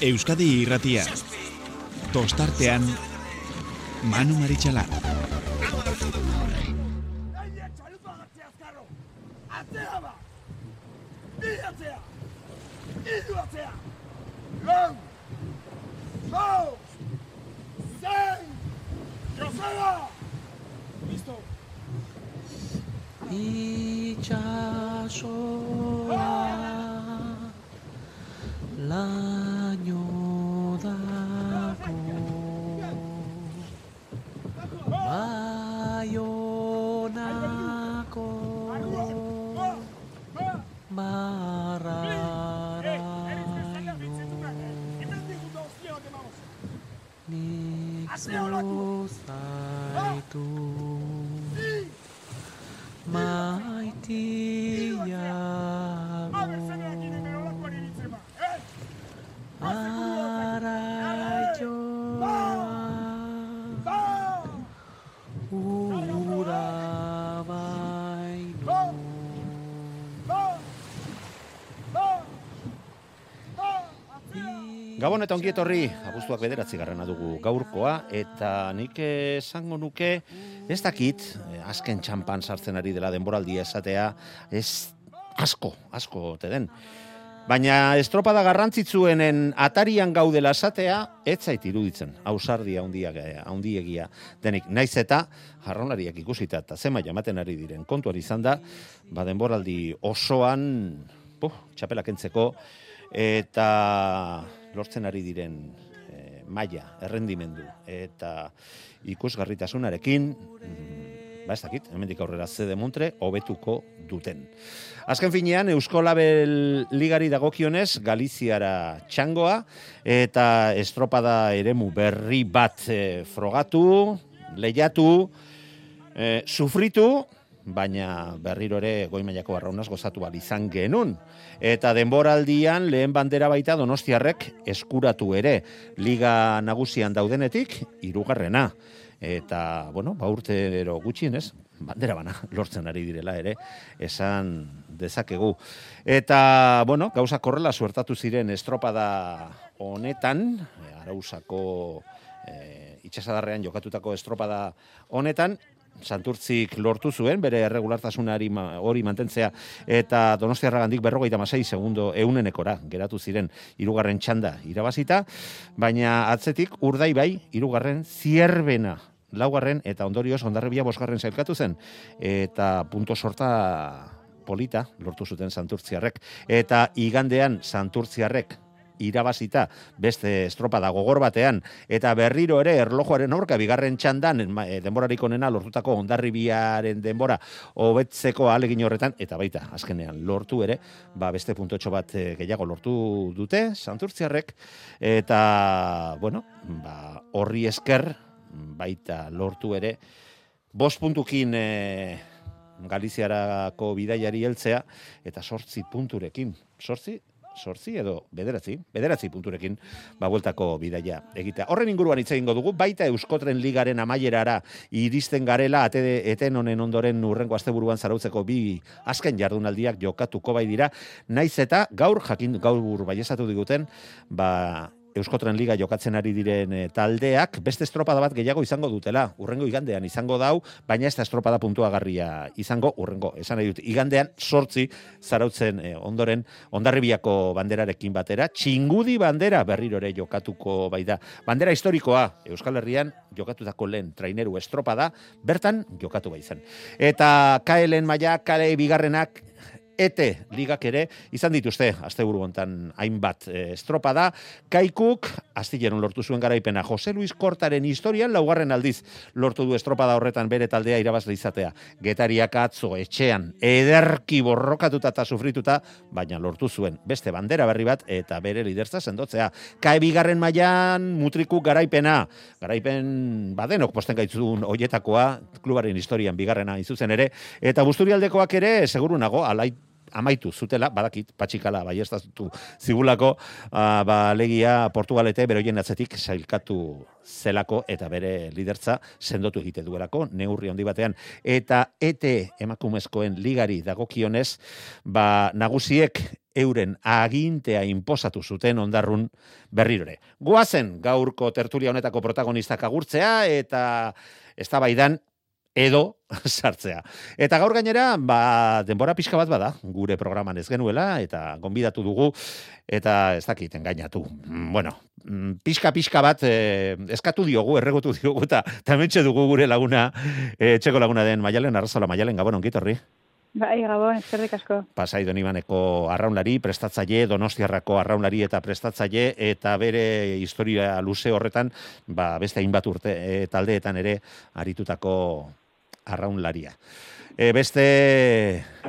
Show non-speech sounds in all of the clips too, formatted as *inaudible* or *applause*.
Euskadi irratia. Tostartean, Manu Maritxalar. Gabon eta ongiet horri, abuztuak bederatzi garrana dugu gaurkoa, eta nik esango nuke, ez dakit, eh, azken txampan sartzen ari dela denboraldia esatea, ez asko, asko te den. Baina estropada garrantzitsuenen atarian gaudela esatea, ez zait iruditzen, hausardia handiegia denik. Naiz eta jarronariak ikusita eta zema jamaten ari diren kontuan izan da, ba denboraldi osoan, puh, txapelak entzeko, eta lortzen ari diren e, maila, errendimendu eta ikusgarritasunarekin mm, ba ez dakit, hemendik aurrera zede montre, hobetuko duten. Azken finean, Eusko Label Ligari dagokionez, Galiziara txangoa, eta estropada eremu berri bat e, frogatu, lehiatu, e, sufritu, baina berriro ere goi mailako barraunaz gozatu bal izan genun. Eta denboraldian lehen bandera baita donostiarrek eskuratu ere liga nagusian daudenetik hirugarrena. Eta, bueno, ba urte ero gutxien, ez? Bandera bana, *laughs* lortzen ari direla ere, esan dezakegu. Eta, bueno, gauza korrela suertatu ziren estropada honetan, arausako e, itxasadarrean jokatutako estropada honetan, Santurtzik lortu zuen, bere erregulartasunari hori mantentzea, eta Donostiarra gandik berrogeita masai segundo eunenekora, geratu ziren irugarren txanda irabazita, baina atzetik urdai bai, irugarren zierbena laugarren, eta ondorioz ondarribia bosgarren zailkatu zen, eta punto sorta polita lortu zuten Santurtziarrek, eta igandean Santurtziarrek irabazita beste estropada gogor batean eta berriro ere erlojuaren aurka bigarren txandan e, denborarik onena lortutako ondarribiaren denbora hobetzeko alegin horretan eta baita azkenean lortu ere ba beste puntotxo bat e, gehiago lortu dute santurtziarrek eta bueno ba horri esker baita lortu ere bost puntukin e, Galiziarako bidaiari heltzea eta sortzi punturekin. Sortzi sortzi edo bederatzi, bederatzi punturekin babueltako bidaia egitea. Horren inguruan hitz egingo dugu, baita Euskotren Ligaren amaierara iristen garela, atede, eten honen ondoren urrengo asteburuan zarautzeko bi azken jardunaldiak jokatuko bai dira, naiz eta gaur, jakin gaur baiesatu diguten, ba, Euskotren Liga jokatzen ari diren eh, taldeak beste estropada bat gehiago izango dutela. Urrengo igandean izango dau, baina ez da estropada puntuagarria izango urrengo. Esan nahi dut, igandean sortzi zarautzen e, ondoren ondarribiako banderarekin batera. Txingudi bandera berriro ere jokatuko bai da. Bandera historikoa Euskal Herrian jokatutako lehen traineru estropada bertan jokatu bai zen. Eta kaelen maia, kale bigarrenak ete ligak ere izan dituzte asteburu hontan hainbat e, estropa da. Kaikuk astilleron lortu zuen garaipena. Jose Luis Kortaren historian laugarren aldiz lortu du estropada horretan bere taldea irabazle izatea. Getariak atzo etxean ederki borrokatuta eta sufrituta baina lortu zuen beste bandera berri bat eta bere liderza sendotzea. Kae bigarren mailan mutriku garaipena. Garaipen badenok posten gaitzun hoietakoa klubaren historian bigarrena izuzen ere. Eta Busturialdekoak ere seguru nago alait amaitu zutela, badakit, patxikala baiestatu zigulako, uh, ba, legia Portugalete beroien atzetik sailkatu zelako eta bere lidertza sendotu egite duelako, neurri handi batean. Eta ete emakumezkoen ligari dagokionez, ba, nagusiek euren agintea inposatu zuten ondarrun berrirore. Goazen gaurko tertulia honetako protagonistak agurtzea eta eztabaidan edo *laughs* sartzea. Eta gaur gainera, ba, denbora pixka bat bada, gure programan ez genuela, eta gonbidatu dugu, eta ez dakit engainatu. Mm, Bueno, mm, pixka-pixka bat eh, eskatu diogu, erregutu diogu, eta tamentxe dugu gure laguna, eh, txeko laguna den Maialen, arrazola Maialen, gabon ongitorri. Bai, gabon, eskerrik asko. Pasai Donibaneko arraunlari, prestatzaile, Donostiarrako arraunlari eta prestatzaile, eta bere historia luze horretan, ba, beste hainbat urte e, taldeetan ere aritutako arraunlaria. E, beste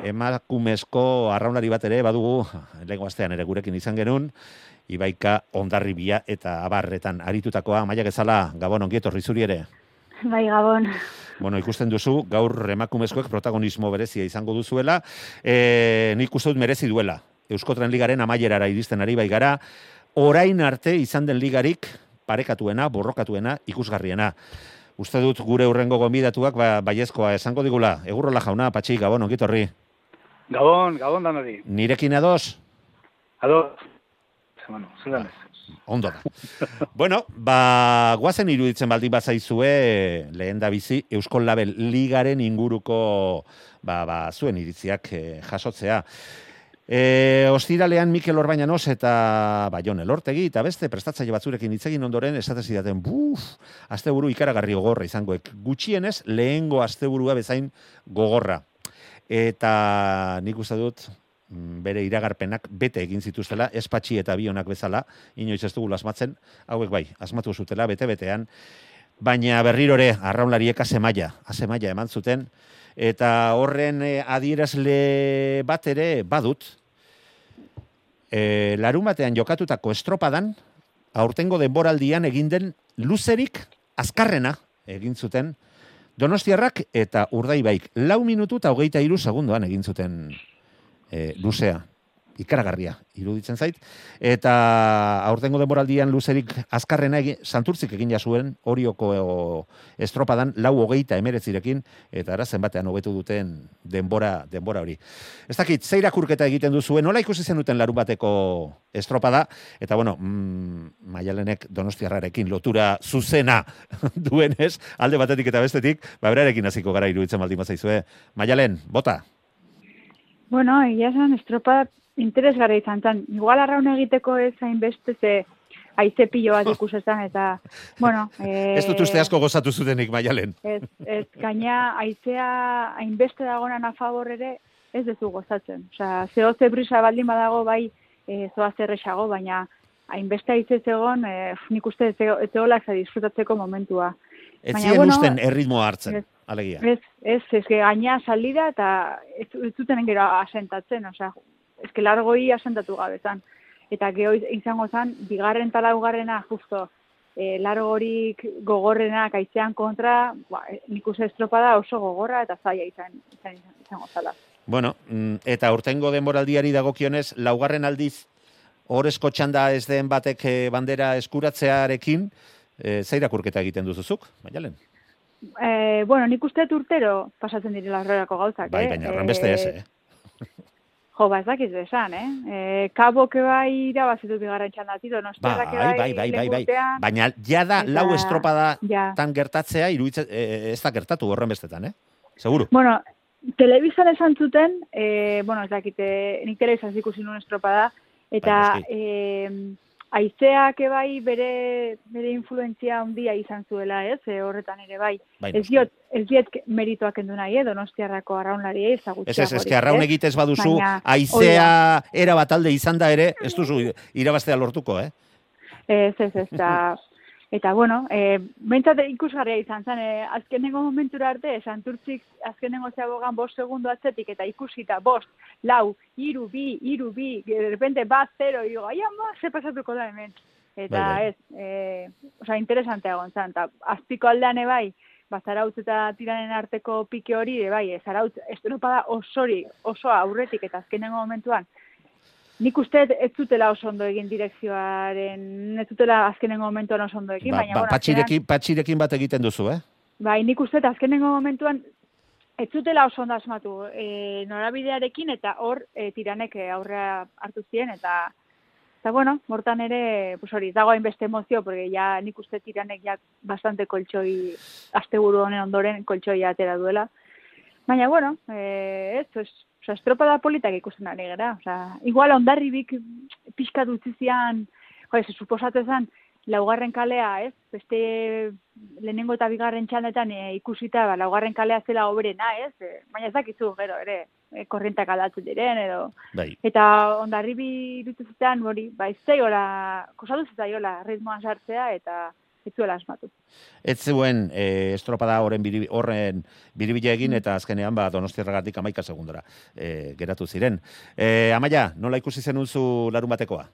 emakumezko arraunlari bat ere badugu, lehenko astean ere gurekin izan genuen, Ibaika ondarribia eta abarretan aritutakoa, maia gezala, gabon ongietorri zuri ere. Bai, gabon. Bueno, ikusten duzu, gaur emakumezkoek protagonismo berezia izango duzuela, e, nik uste dut merezi duela. Euskotren ligaren amaierara iristen ari bai gara, orain arte izan den ligarik parekatuena, borrokatuena, ikusgarriena. Uste dut gure urrengo gonbidatuak ba, baiezkoa esango digula. Egurrola jauna, patxi, gabon, ongitorri. Gabon, gabon danori. Nirekin ados? Ados. Bueno, zelan ez. Ondo da. *laughs* bueno, ba, guazen iruditzen baldin bazaizue, lehen da bizi, Euskol Label Ligaren inguruko ba, ba, zuen iritziak eh, jasotzea. E, ostiralean Mikel Orbañanos eta Baion Elortegi eta beste prestatzaile batzurekin hitz egin ondoren esate zidaten, buf, asteburu ikaragarri gogorra izangoek. Gutxienez, lehengo asteburua bezain gogorra. Eta nik uste dut, mm, bere iragarpenak bete egin zituztela, espatxi eta bionak bezala, inoiz ez dugu asmatzen, hauek bai, asmatu zutela, bete-betean, baina berrirore, arraunlariek azemaia, azemaia eman zuten, eta horren eh, adierazle bat ere badut, e, larun batean jokatutako estropadan, aurtengo denboraldian egin den luzerik azkarrena egin zuten Donostiarrak eta Urdaibaik. Lau minutu eta hogeita hiru segundoan egin zuten e, luzea ikaragarria iruditzen zait eta aurtengo denboraldian luzerik azkarrena egin, santurtzik egin zuen orioko estropadan lau hogeita emeretzirekin eta ara zenbatean hobetu duten denbora denbora hori. Ez dakit, zeira kurketa egiten duzuen, nola ikusi zenuten larun bateko estropada, eta bueno, mm, maialenek donostiarrarekin lotura zuzena *laughs* duenez, alde batetik eta bestetik, ba berarekin hasiko gara iruditzen baldin bazaizue. Maialen, bota! Bueno, egia esan, estropa interesgarri izan zen. Igual arraun egiteko ez hainbeste ze aize pilo bat eta, bueno... E, Ez dut uste asko gozatu zutenik, Maialen. Ez, ez, gaina aizea hainbeste dagonan a favor ere, ez dezu gozatzen. Osea, zeo ze brisa baldin badago bai e, zoa zerrexago, baina hainbeste aize zegon, e, nik uste ez zego- ez zegoela za disfrutatzeko momentua. Ez zien bueno, usten erritmoa hartzen, ez. alegia. Ez, ez, ez, que gaina salida eta ez, ez zuten gero asentatzen, osea, ez que largoi asentatu gabe zan. Eta geho izango zan, bigarren eta laugarrena justo, e, largorik gogorrenak aizean kontra, ba, e, nik uste estropada oso gogorra eta zaila izan, izan, izango zala. Bueno, mm, eta urtengo denboraldiari dagokionez, laugarren aldiz, horrezko txanda ez den batek eh, bandera eskuratzearekin, e, zairakurketa egiten duzuzuk, Maialen? E, bueno, nik uste urtero pasatzen direla horrelako gauzak, Bai, eh? baina horren beste ez, eh? Jo, ba, ez dakiz besan, eh? E, kaboke bai irabazitu bigarren txandatik, Bai, donostiarrak bai, bai, bai, bai, bai. lehurtean, Baina jada Eta- lau estropada ja. tan gertatzea, iruditzen, e, ez da gertatu horren bestetan, eh? Seguru. Bueno, telebistan esan zuten, e, bueno, ez dakite, nik telebistan ikusi nuen estropada, eta Bai, e, aizeak bai bere, bere influentzia handia izan zuela, ez, e, horretan ere bai. Bai, ez diot, ez diot merituak endu nahi, eh, donostiarrako arraunlari Ez, ezagutxeago. ez, ez, que arraun egitez baduzu, Baina, aizea era bat alde izan da ere, ez duzu irabaztea lortuko, eh? Ez, ez, ez, eta, *laughs* eta bueno, e, bentsat ikusgarria izan zen, e, azkenengo momentura arte, santurtzik azkenengo zeagogan bost segundo atzetik, eta ikusita bost, lau, iru, bi, iru, bi, de repente bat, zero, igo, ai ama, ze pasatuko da hemen. Eta Bai, bai. ez, e, oza, interesantea egon zen, eta azpiko aldean bai, ba, zarautz eta tiranen arteko pike hori, e, bai, e, zarautz estropada osori, oso aurretik eta azkenengo momentuan, Nik uste ez zutela oso ondo egin direkzioaren, ez zutela azkenengo momentuan oso ondo egin, Ba, baina, ba, bueno, patxirekin, patxirekin bat egiten duzu, eh? bai, nik uste azkenengo momentuan ez zutela oso ondo asmatu e, norabidearekin eta hor e, tiranek aurrea hartu ziren eta eta bueno, mortan ere, pues hori, dago hainbeste emozio, porque ja nik uste tiranek ja bastante koltsoi, asteburu honen ondoren koltsoi atera duela. Baina, bueno, eh, ez, pues, Osa, estropada politak ikusten ari gara. Osa, igual ondarribik pixka dutzizian, jo, ez, suposatzen zen, laugarren kalea, ez? Beste lehenengo eta bigarren txandetan e, ikusita, ba, laugarren kalea zela oberena, ez? E, baina ez dakizu, gero, ere, e, korrientak aldatzen diren, edo. Bai. Eta ondarribi dutzizitan, hori, ba, ez zaiola, kosatu zaiola, ritmoan sartzea, eta ez zuela asmatu. Ez zuen e, estropada horren biri, horren biribila egin eta azkenean ba Donostiarragatik 11 segundora e, geratu ziren. E, Amaia, nola ikusi zenunzu larun batekoa?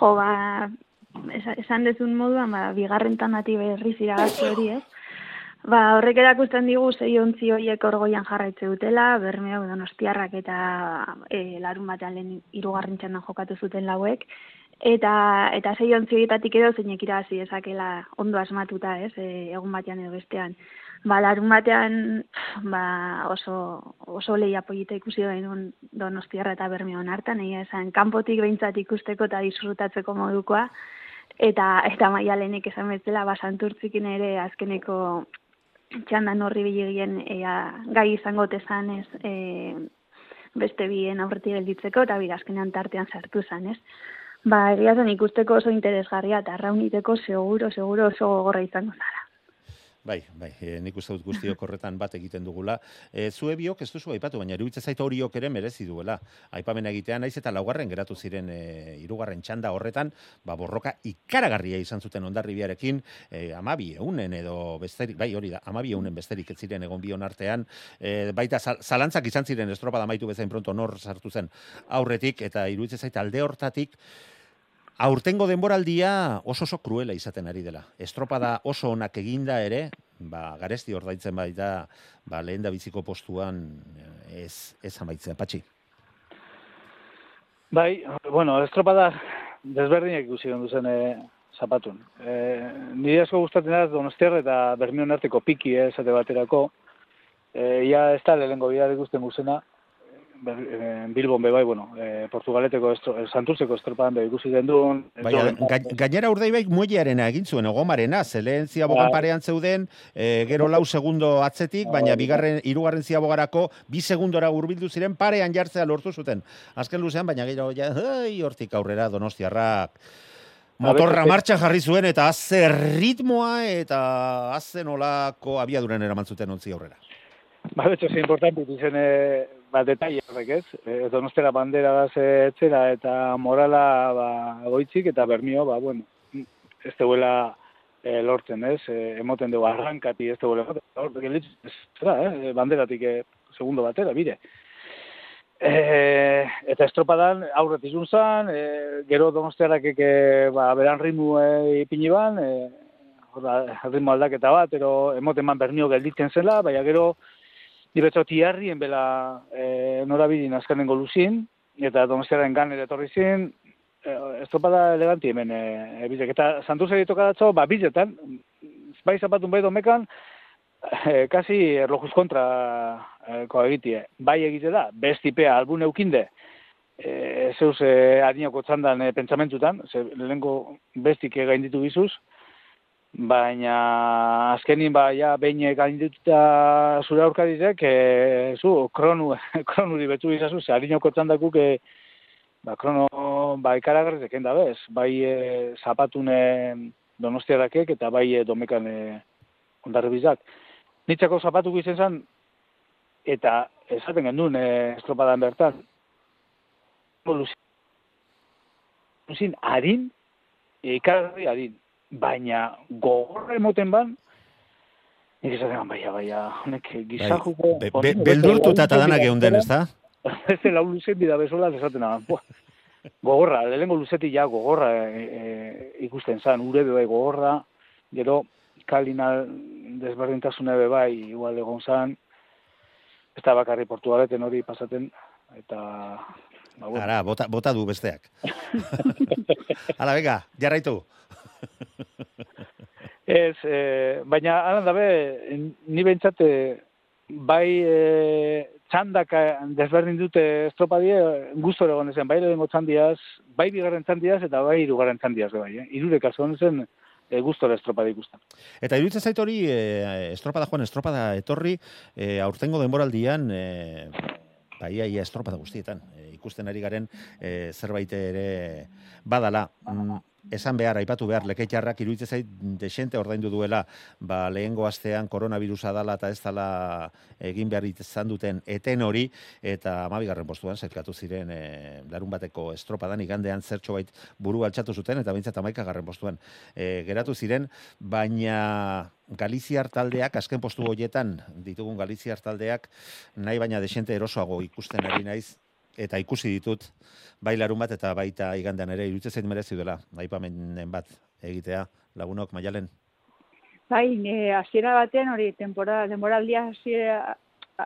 Jo, ba, esa- esan dezun moduan, ba, bigarren tanati berriz iragatze hori, ez? Ba, horrek erakusten digu zei ontzi horiek orgoian jarraitze dutela, bermeo donostiarrak eta e, larun batean lehen irugarren txandan jokatu zuten lauek, eta eta sei ontzi horietatik edo zeinek irabazi dezakela ondo asmatuta, ez? E, egun batean edo bestean. Ba, larun batean ba, oso, oso lehia polita ikusi genuen donostiarra eta bermeon hartan, egia esan, kanpotik behintzat ikusteko eta disfrutatzeko modukoa, eta eta maialenek esan bezala, ba, santurtzikin ere azkeneko txandan horri bilegien ea, gai izango tezan ez, e, beste bien aurretik gelditzeko, eta bira azkenean tartean sartu zan, ez? Ba, egia zen ikusteko oso interesgarria, eta rauniteko seguro, seguro oso gogorra izango zara. Bai, bai, e, nik uste dut guztiok *laughs* horretan bat egiten dugula. E, zue biok ez duzu aipatu, baina iruditzen zait horiok ere merezi duela. Aipamena egitea naiz eta laugarren geratu ziren e, hirugarren txanda horretan, ba borroka ikaragarria izan zuten ondarribiarekin, e, amabi eunen edo besterik, bai hori da, amabi eunen besterik ez ziren egon bion artean, e, baita zal- zalantzak izan ziren estropada maitu bezain pronto nor sartu zen aurretik, eta iruditzen zait alde hortatik, Aurtengo denboraldia oso oso kruela izaten ari dela. Estropada oso onak eginda ere, ba, garesti ordaitzen baita, ba, lehen da biziko postuan eh, ez, ez amaitzen. Patxi. Bai, bueno, estropada desberdinak ikusi gendu zen e, zapatun. E, nire asko gustatzen da Donostiar eta Bermion arteko piki eh, esate baterako. E, ia ez da lehenko bidar ikusten guzena, Bilbon be bai, bueno, e, Portugaleteko, estro, e, Santurtzeko estropadan be ikusi gendun. Bai, ga, gainera urdaibaik muellearena egin zuen egomarena, zelen ziabogan Bai. parean zeuden, e, gero lau segundo atzetik, baina bigarren, hirugarren ziabogarako bi segundora hurbildu ziren parean jartzea lortu zuten. Azken luzean, baina gero ja, ai, hortik aurrera donostiarrak. Motorra martxan jarri zuen eta azze ritmoa eta azze nolako abiaduren eraman zuten ontzi aurrera. Ba, betxo, ze importante izen, e, ba, detaile horrek, ez? E, donostera bandera da ze etzera eta morala, ba, goitzik, eta bermio, ba, bueno, ez deuela e, lortzen, ez? E, emoten dugu arrankati ez deuela lortzen. Ez zera, eh? banderatik e, segundo batera, bire. E, eta estropadan aurret izun zan, e, gero donostiarak eke, ba, beran rimu e, ipini ban, e, da, ritmo aldaketa bat, ero emoten man bernio gelditzen zela, baina gero Nibetzo tiarrien bela e, norabidin azkenengo luzin, eta donostiaren gan ere etorri zin, e, estropada eleganti hemen e, e, bilek. Eta Santurce tokadatzo, ba, biletan, bai zapatun bai domekan, e, kasi erlojuz kontra e, egitie. Bai egite da, bestipea albun eukinde, e, zeus e, adinako txandan e, pentsamentutan, ze lehenko bestik gainditu bizuz, baina azkenin ba ja behin gaindituta zure aurkarizek e, zu kronu *laughs* kronuri betu izazu ze harinoko txandakuk e, ba krono ba ikaragarrizek enda bez? Bai e, zapatune donostiarakek eta bai e, domekan e, ondarribizak nitzako zapatuko izen zen eta esaten gendun e, estropadan bertan. Luzin, harin, ikaragarri harin, baina gogorra emoten ban, nik esaten baina, baina, honek gizajuko... Be, be, beldurtuta eta danak geunden, *laughs* ez da? Beste lau luzen bida bezola esaten. Buah, Gogorra, lehenengo luzetik ja gogorra e, e, ikusten zan, ure bai gogorra, gero kalina desberdintasune be bai igual egon zan, ez da bakarri portugaleten hori pasaten, eta... Ba, bueno. Ara, bota, bota du besteak. *laughs* Hala, venga, jarraitu. *laughs* Ez, e, baina alan dabe, ni bentsate bai e, eh, desberdin dute estropadie, guztor egon ezen, bai lehenko txandiaz, bai bigarren txandiaz eta bai irugarren txandiaz bai, eh? irure kasu honezen e, guztor estropada ikusten. Eta iruditzen zait hori, e, estropada joan, estropada etorri, e, aurtengo denboraldian, e, ba, ia, estropada guztietan, e, ikusten ari garen e, zerbait ere badala. Mm, esan behar, aipatu behar, leketxarrak iruditzen zait desente ordaindu duela, ba, lehengo astean koronavirusa dala eta ez dala egin behar izan duten eten hori, eta amabigarren postuan, zerkatu ziren e, larun bateko estropadan, igandean zertxo bait buru altxatu zuten, eta bintzat amaikagarren postuan e, geratu ziren, baina Galiziar taldeak, azken postu horietan ditugun Galiziar taldeak, nahi baina desente erosoago ikusten ari naiz, eta ikusi ditut, bai larun bat eta baita igandean ere, irutze zein merezi duela, aipamenen bat egitea, lagunok, maialen. Bai, e, hasiera batean hori temporada, denboraldia hasiera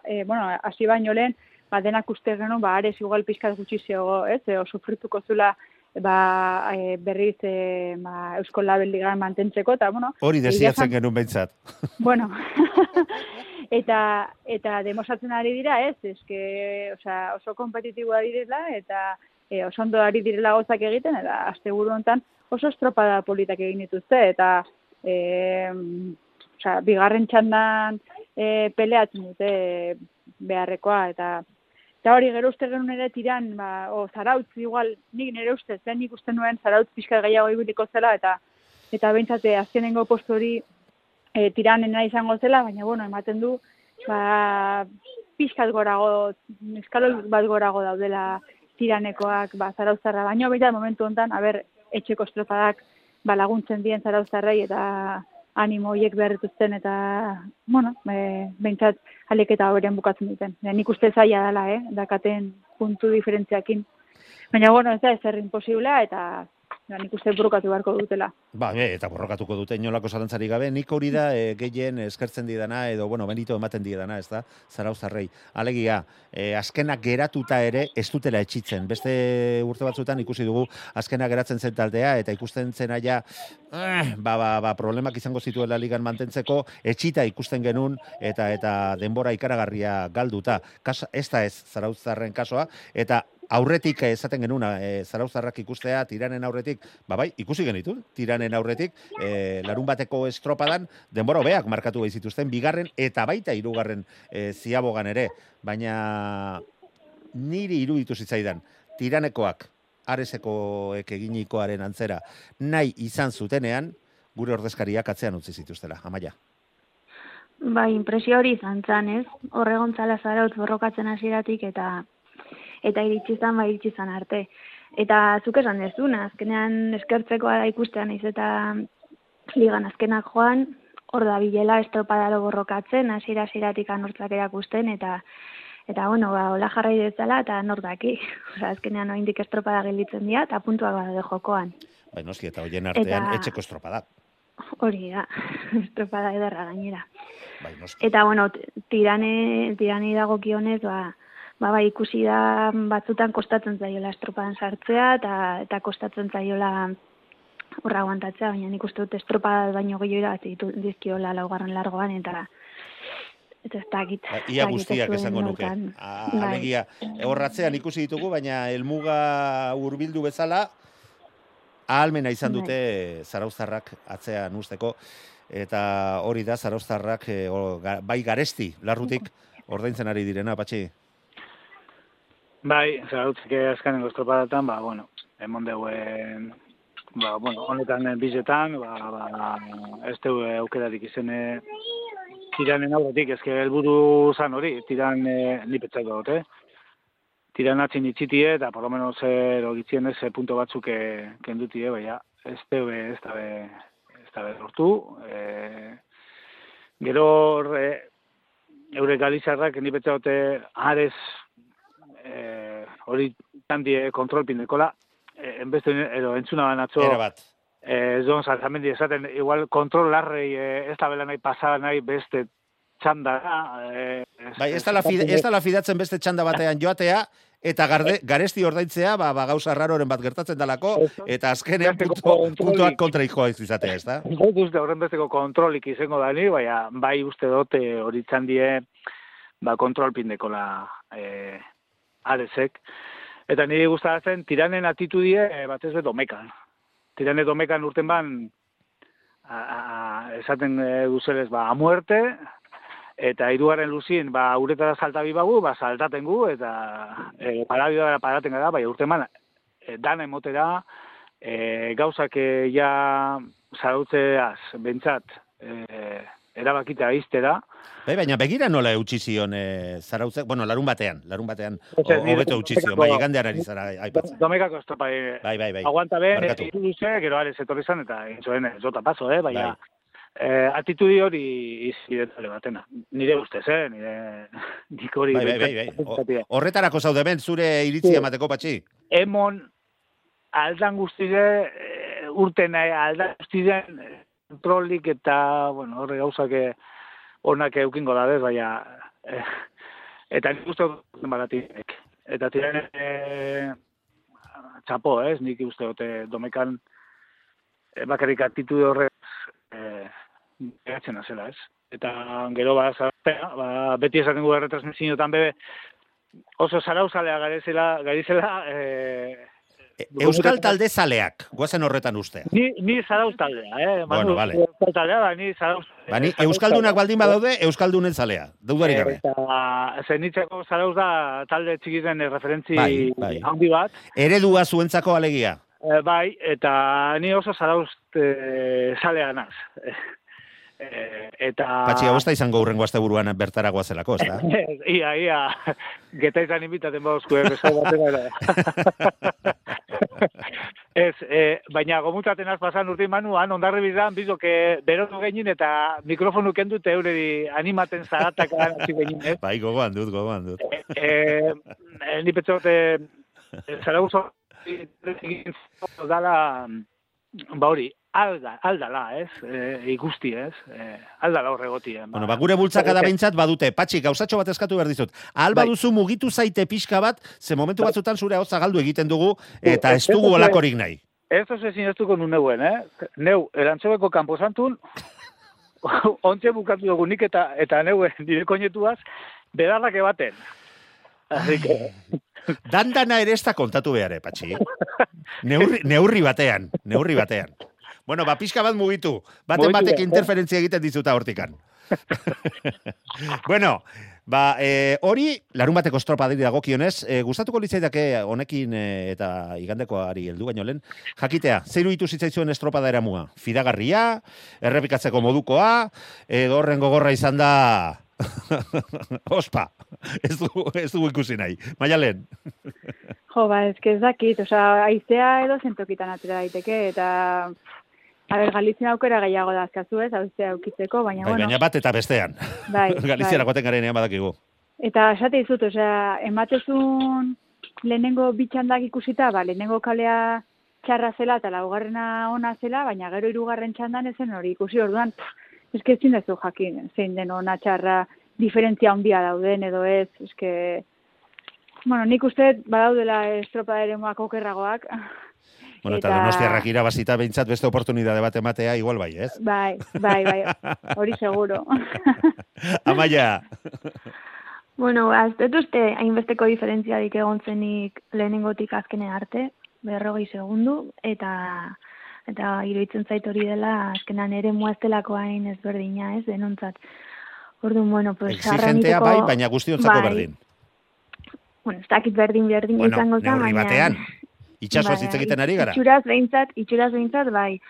e, bueno, hasi baino lehen, ba denak uste genuen, ba ares igual pizkat gutxi zego, ez? E, sufrituko zula ba, e, berriz e, ba, Eusko Label Ligan mantentzeko, eta, bueno... Hori desiatzen genuen behintzat. Bueno, *laughs* eta, eta demosatzen ari dira, ez, eske, osea, oso kompetitiboa direla, eta e, oso ondo ari direla gozak egiten, eta azte buru honetan oso estropada politak egin dituzte, eta e, osea, bigarren txandan e, peleatzen dute beharrekoa, eta eta hori gero uste genuen ere tiran, ba, o, zarautz, igual, nik nire uste, zen nik uste nuen zarautz pixka gehiago ibiliko zela, eta eta behintzate azkenengo postu hori e, tiranena izango zela, baina bueno, ematen du, ba, pixkat gorago, eskalo bat gorago daudela tiranekoak, ba, zarautzarra, baina baita momentu honetan, haber, etxeko estropadak, ba, laguntzen dien zarautzarrei, eta animo hiek beharretuzten, eta, bueno, e, behintzat, aleketa horren bukatzen duten. E, nik uste zaila dela, eh, dakaten puntu diferentziakin. Baina, bueno, ez da, ez errin posibla, eta Ja, nik uste borrokatu beharko dutela. Ba, e, eta borrokatuko dute inolako zalantzari gabe, nik hori da e, gehien eskertzen didana, edo, bueno, benito ematen didana, ez da, zarauzarrei. Alegia, e, azkenak geratuta ere ez dutela etxitzen. Beste urte batzutan ikusi dugu azkenak geratzen zen taldea, eta ikusten zen aia, eh, ba, ba, ba, problemak izango zituela ligan mantentzeko, etxita ikusten genun, eta eta denbora ikaragarria galduta. Kas, ez da ez zarauzarren kasoa, eta aurretik eh, esaten genuna, e, zarauzarrak ikustea, tiranen aurretik, ba bai, ikusi genitu, tiranen aurretik, e, larun bateko estropadan, denbora hobeak markatu behi zituzten, bigarren eta baita hirugarren e, ziabogan ere, baina niri iruditu zitzaidan, tiranekoak, aresekoek eginikoaren antzera, nahi izan zutenean, gure ordezkariak atzean utzi zituztela, amaia. Ba, impresio hori izan zan, ez? Horregon zala zarautz borrokatzen hasieratik eta eta iritsi izan ba iritsi izan arte. Eta zuk esan dezuna, azkenean eskertzekoa da ikustea naiz eta ligan azkenak joan, hor da bilela estropadaro borrokatzen, hasiera hasieratik anortzak erakusten eta eta bueno, ba hola jarrai dezala eta nor daki. *laughs* Osea, azkenean oraindik estropada gelditzen dira eta puntuak bada jokoan. Bai, noski eta hoien artean eta... etxeko estropada. Hori da, *laughs* estropada ederra gainera. Bai, noski. Eta bueno, tirane tirani dagokionez, ba ba, bai, ikusi da batzutan kostatzen zaiola estropadan sartzea eta eta kostatzen zaiola horra aguantatzea, baina nik uste dut estropada baino gehiago irabazi dizkiola laugarren largoan eta eta ez dakit. Ba, ia guztiak esango nuke. Bai. Alegia, horratzean ikusi ditugu, baina helmuga hurbildu bezala ahalmena izan bai. dute zarauztarrak atzean usteko eta hori da zarauztarrak eh, bai garesti larrutik ordaintzen ari direna, patxi? Bai, zarautzek azkanen estropadatan, ba, bueno, emon deuen, ba, bueno, honetan bizetan, ba, ba, ez du aukerarik izene tiranen aurretik, ezke helburu zan hori, tiran e, nipetzako dute. Tiran atzin itxitie, eta por lo menos er ogitzien ez punto batzuk kendutie, baina ez du ez da be, ez da be lortu. E, gero, e, eure galizarrak nipetzagote ares eh, hori tandie kontrolpin dekola, eh, enbeste, edo entzuna ban atzo, bat. Eh, zon, esaten, igual kontrol larrei eh, ez da bela nahi pasada nahi beste txanda. Eh, bai, ez da, la fide, ez da la fidatzen beste txanda batean joatea, eta garde, garesti ordaintzea, ba, ba gauza raroren bat gertatzen dalako, eta azkenean puntu, puntuak kontra ikoa izatea, ez da? Uste horren besteko kontrolik izango da ni, baina bai uste dote hori txandie, ba, kontrolpin dekola e, arezek. Eta niri gustatzen tiranen atitudie e, batez be domekan. Tirane domekan urten ban, a, a, esaten e, ba, a muerte, eta hirugarren luzin, ba, uretara salta bagu, ba, saltaten gu, eta e, parabioa paraten gara, bai, urten ban, e, dan emotera, e, gauzak ja zarautzeaz, bentsat, e, erabakita iztera, Bai, baina begira nola eutxi zion e, zarautzek, bueno, larun batean, larun batean, hobeto eutxi zion, bai, igandean ari zara aipatzen. Domekako estropa, e, Bai, bai, bai. aguanta ben, barkatu. ditu duze, gero arez etorri zan, eta intzoen ez jota paso, eh, baina, Bai. eh, atitudi hori izidetale batena. Nire ustez, eh, nire, *laughs* nik hori. Bai, bai, bai, bai. Horretarako zaude ben, zure iritzia emateko patxi. Emon, aldan guztide, eh, urten eh, aldan guztiden, eh, kontrolik eta, bueno, horre gauzak eh, onak eukingo da bez, baina, eh, eta nik uste dut baratik. Eta tiren, eh, txapo, ez, nik uste dute domekan eh, bakarrik atitude horrez eh, geratzen azela, ez. Eta gero ba, zartea, ba, beti esaten gu erretransmisioetan bebe, oso zarauzalea garizela, eh, E, Euskal talde zaleak, guazen horretan ustea. Ni, ni zarauz taldea, eh? Bueno, vale. Euskal taldea, ba, ni zarauz... Ba, ni *laughs* Euskaldunak baldin badaude, Euskaldunen zalea, dudarik gabe. Eta zenitzeko zarauz da talde txikiten referentzi Bai, bai. handi bat. Eredua zuentzako alegia. Eh, bai, eta ni oso zarauz eh, zalea naz. *laughs* Eh, eta... Patxi, hau ez da izango urrengo asteburuan bertara goazelako, ez da? *laughs* ia, ia, geta izan invitaten bauzku, eh, *laughs* bezala batera. *laughs* Ez, eh, baina gomutaten az pasan urte manuan, ondarri bizan, bizoke berotu genin eta mikrofonu kendu eta eureri animaten zaratak hasi genin, ez? Bai, gogoan dut, gogoan dut. Eh, eh, ni petxote, eh, zarauzo, egin dala, ba hori, alda, aldala, ez? Eh, ikusti, ez? Eh, aldala horregoti. Bueno, ba, gure bultzaka da behintzat badute. Patxi, gauzatxo bat eskatu behar dizut. Ahal Bai. baduzu mugitu zaite pixka bat, ze momentu batzutan zure hau zagaldu egiten dugu, eta Ez dugu olakorik nahi. Ez oso sinestuko nun neuen, eh? Neu, erantzobeko kanposantun, *laughs* ontxe bukatu dugu nik eta, eta neuen nire koinetuaz, bedarrak ebaten. Dandana ere ez da kontatu behar, eh, Patxi. Neurri, neurri batean, neurri batean. Bueno, ba, pixka bat mugitu. Baten Mugitu batek eh? interferentzia egiten dizuta hortikan. *laughs* bueno, ba, e, hori, larun bateko estropa dira dagokionez, e, gustatuko litzaidake honekin e, eta igandekoari heldu baino lehen, jakitea, zeiru ditu zitzaizuen estropa da eramua? Fidagarria, errepikatzeko modukoa, edo horren gogorra izan da... *laughs* Ospa, ez du, ez du ikusi nahi. Maialen. Jo, ba, ez que ez dakit, osea, aizea edo zentokitan atera daiteke, eta... A ber, Galizien aukera gehiago da azkazu ez, aizea aukitzeko, baina, Bai, bueno, baina bat eta bestean. bai, *laughs* Galiziara bai. goten garenean badakigu. Eta esate dizut, osea, ematezun lehenengo bitxandak ikusita, ba, lehenengo kalea txarra zela eta laugarrena ona zela, baina gero hirugarren txandan ezen hori ikusi orduan, pff, eske ezin dezu jakin, zein den ona txarra, diferentzia handia dauden edo ez, eske... Bueno, nik uste badaudela estropa ere okerragoak. Bueno, eta, donostiarrak irabazita behintzat beste oportunidade bat ematea igual bai, ez? Bai, bai, bai, hori seguro. *laughs* Amaia, Bueno, ez dut uste hainbesteko diferentziarik egon zenik lehenengotik azkene arte, berrogei segundu, eta eta iruditzen zait hori dela azkenan ere muaztelako hain ezberdina, ez, denontzat. Orduan, bueno, pues, exigentea bai, baina guztiontzako bai, berdin. Bueno, ez dakit berdin berdin Bueno, izango neurri baina... batean. Itxasoaz Bai, hitz egiten ari gara. Itxuraz behintzat, itxuraz behintzat, bai.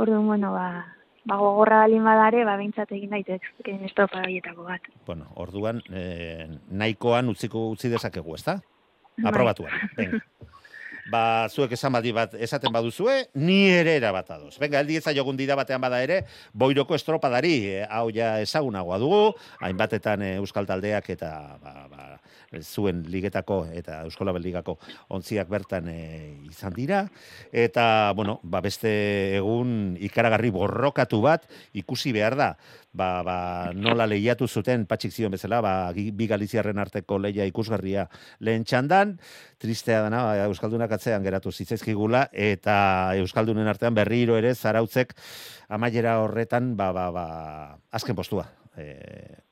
Orduan, bueno, ba, ba gogorra balin badare, ba behintzat egin daitezke estropa horietako bat. Bueno, orduan, eh, nahikoan utziko utzi dezakegu, ezta? Bai. Aprobatuan. Venga. *laughs* Ba, zuek esan badi bat esaten baduzue, ni ere erabat adoz. Venga, eldi eza jogun dida batean bada ere, boiroko estropadari, eh, hau ja ezagunagoa dugu, hainbatetan eh, Euskal Taldeak eta ba, ba, zuen ligetako eta Euskolabel ligako ontziak bertan eh, izan dira. Eta, bueno, ba, beste egun ikaragarri borrokatu bat ikusi behar da. Ba, ba, nola lehiatu zuten patxik zion bezala, ba, bi galiziarren arteko leia ikusgarria lehen txandan, tristea dana, ba, Euskaldunak atzean geratu zitzaizkigula, eta Euskaldunen artean berriro ere zarautzek amaiera horretan, ba, ba, ba, azken postua. E,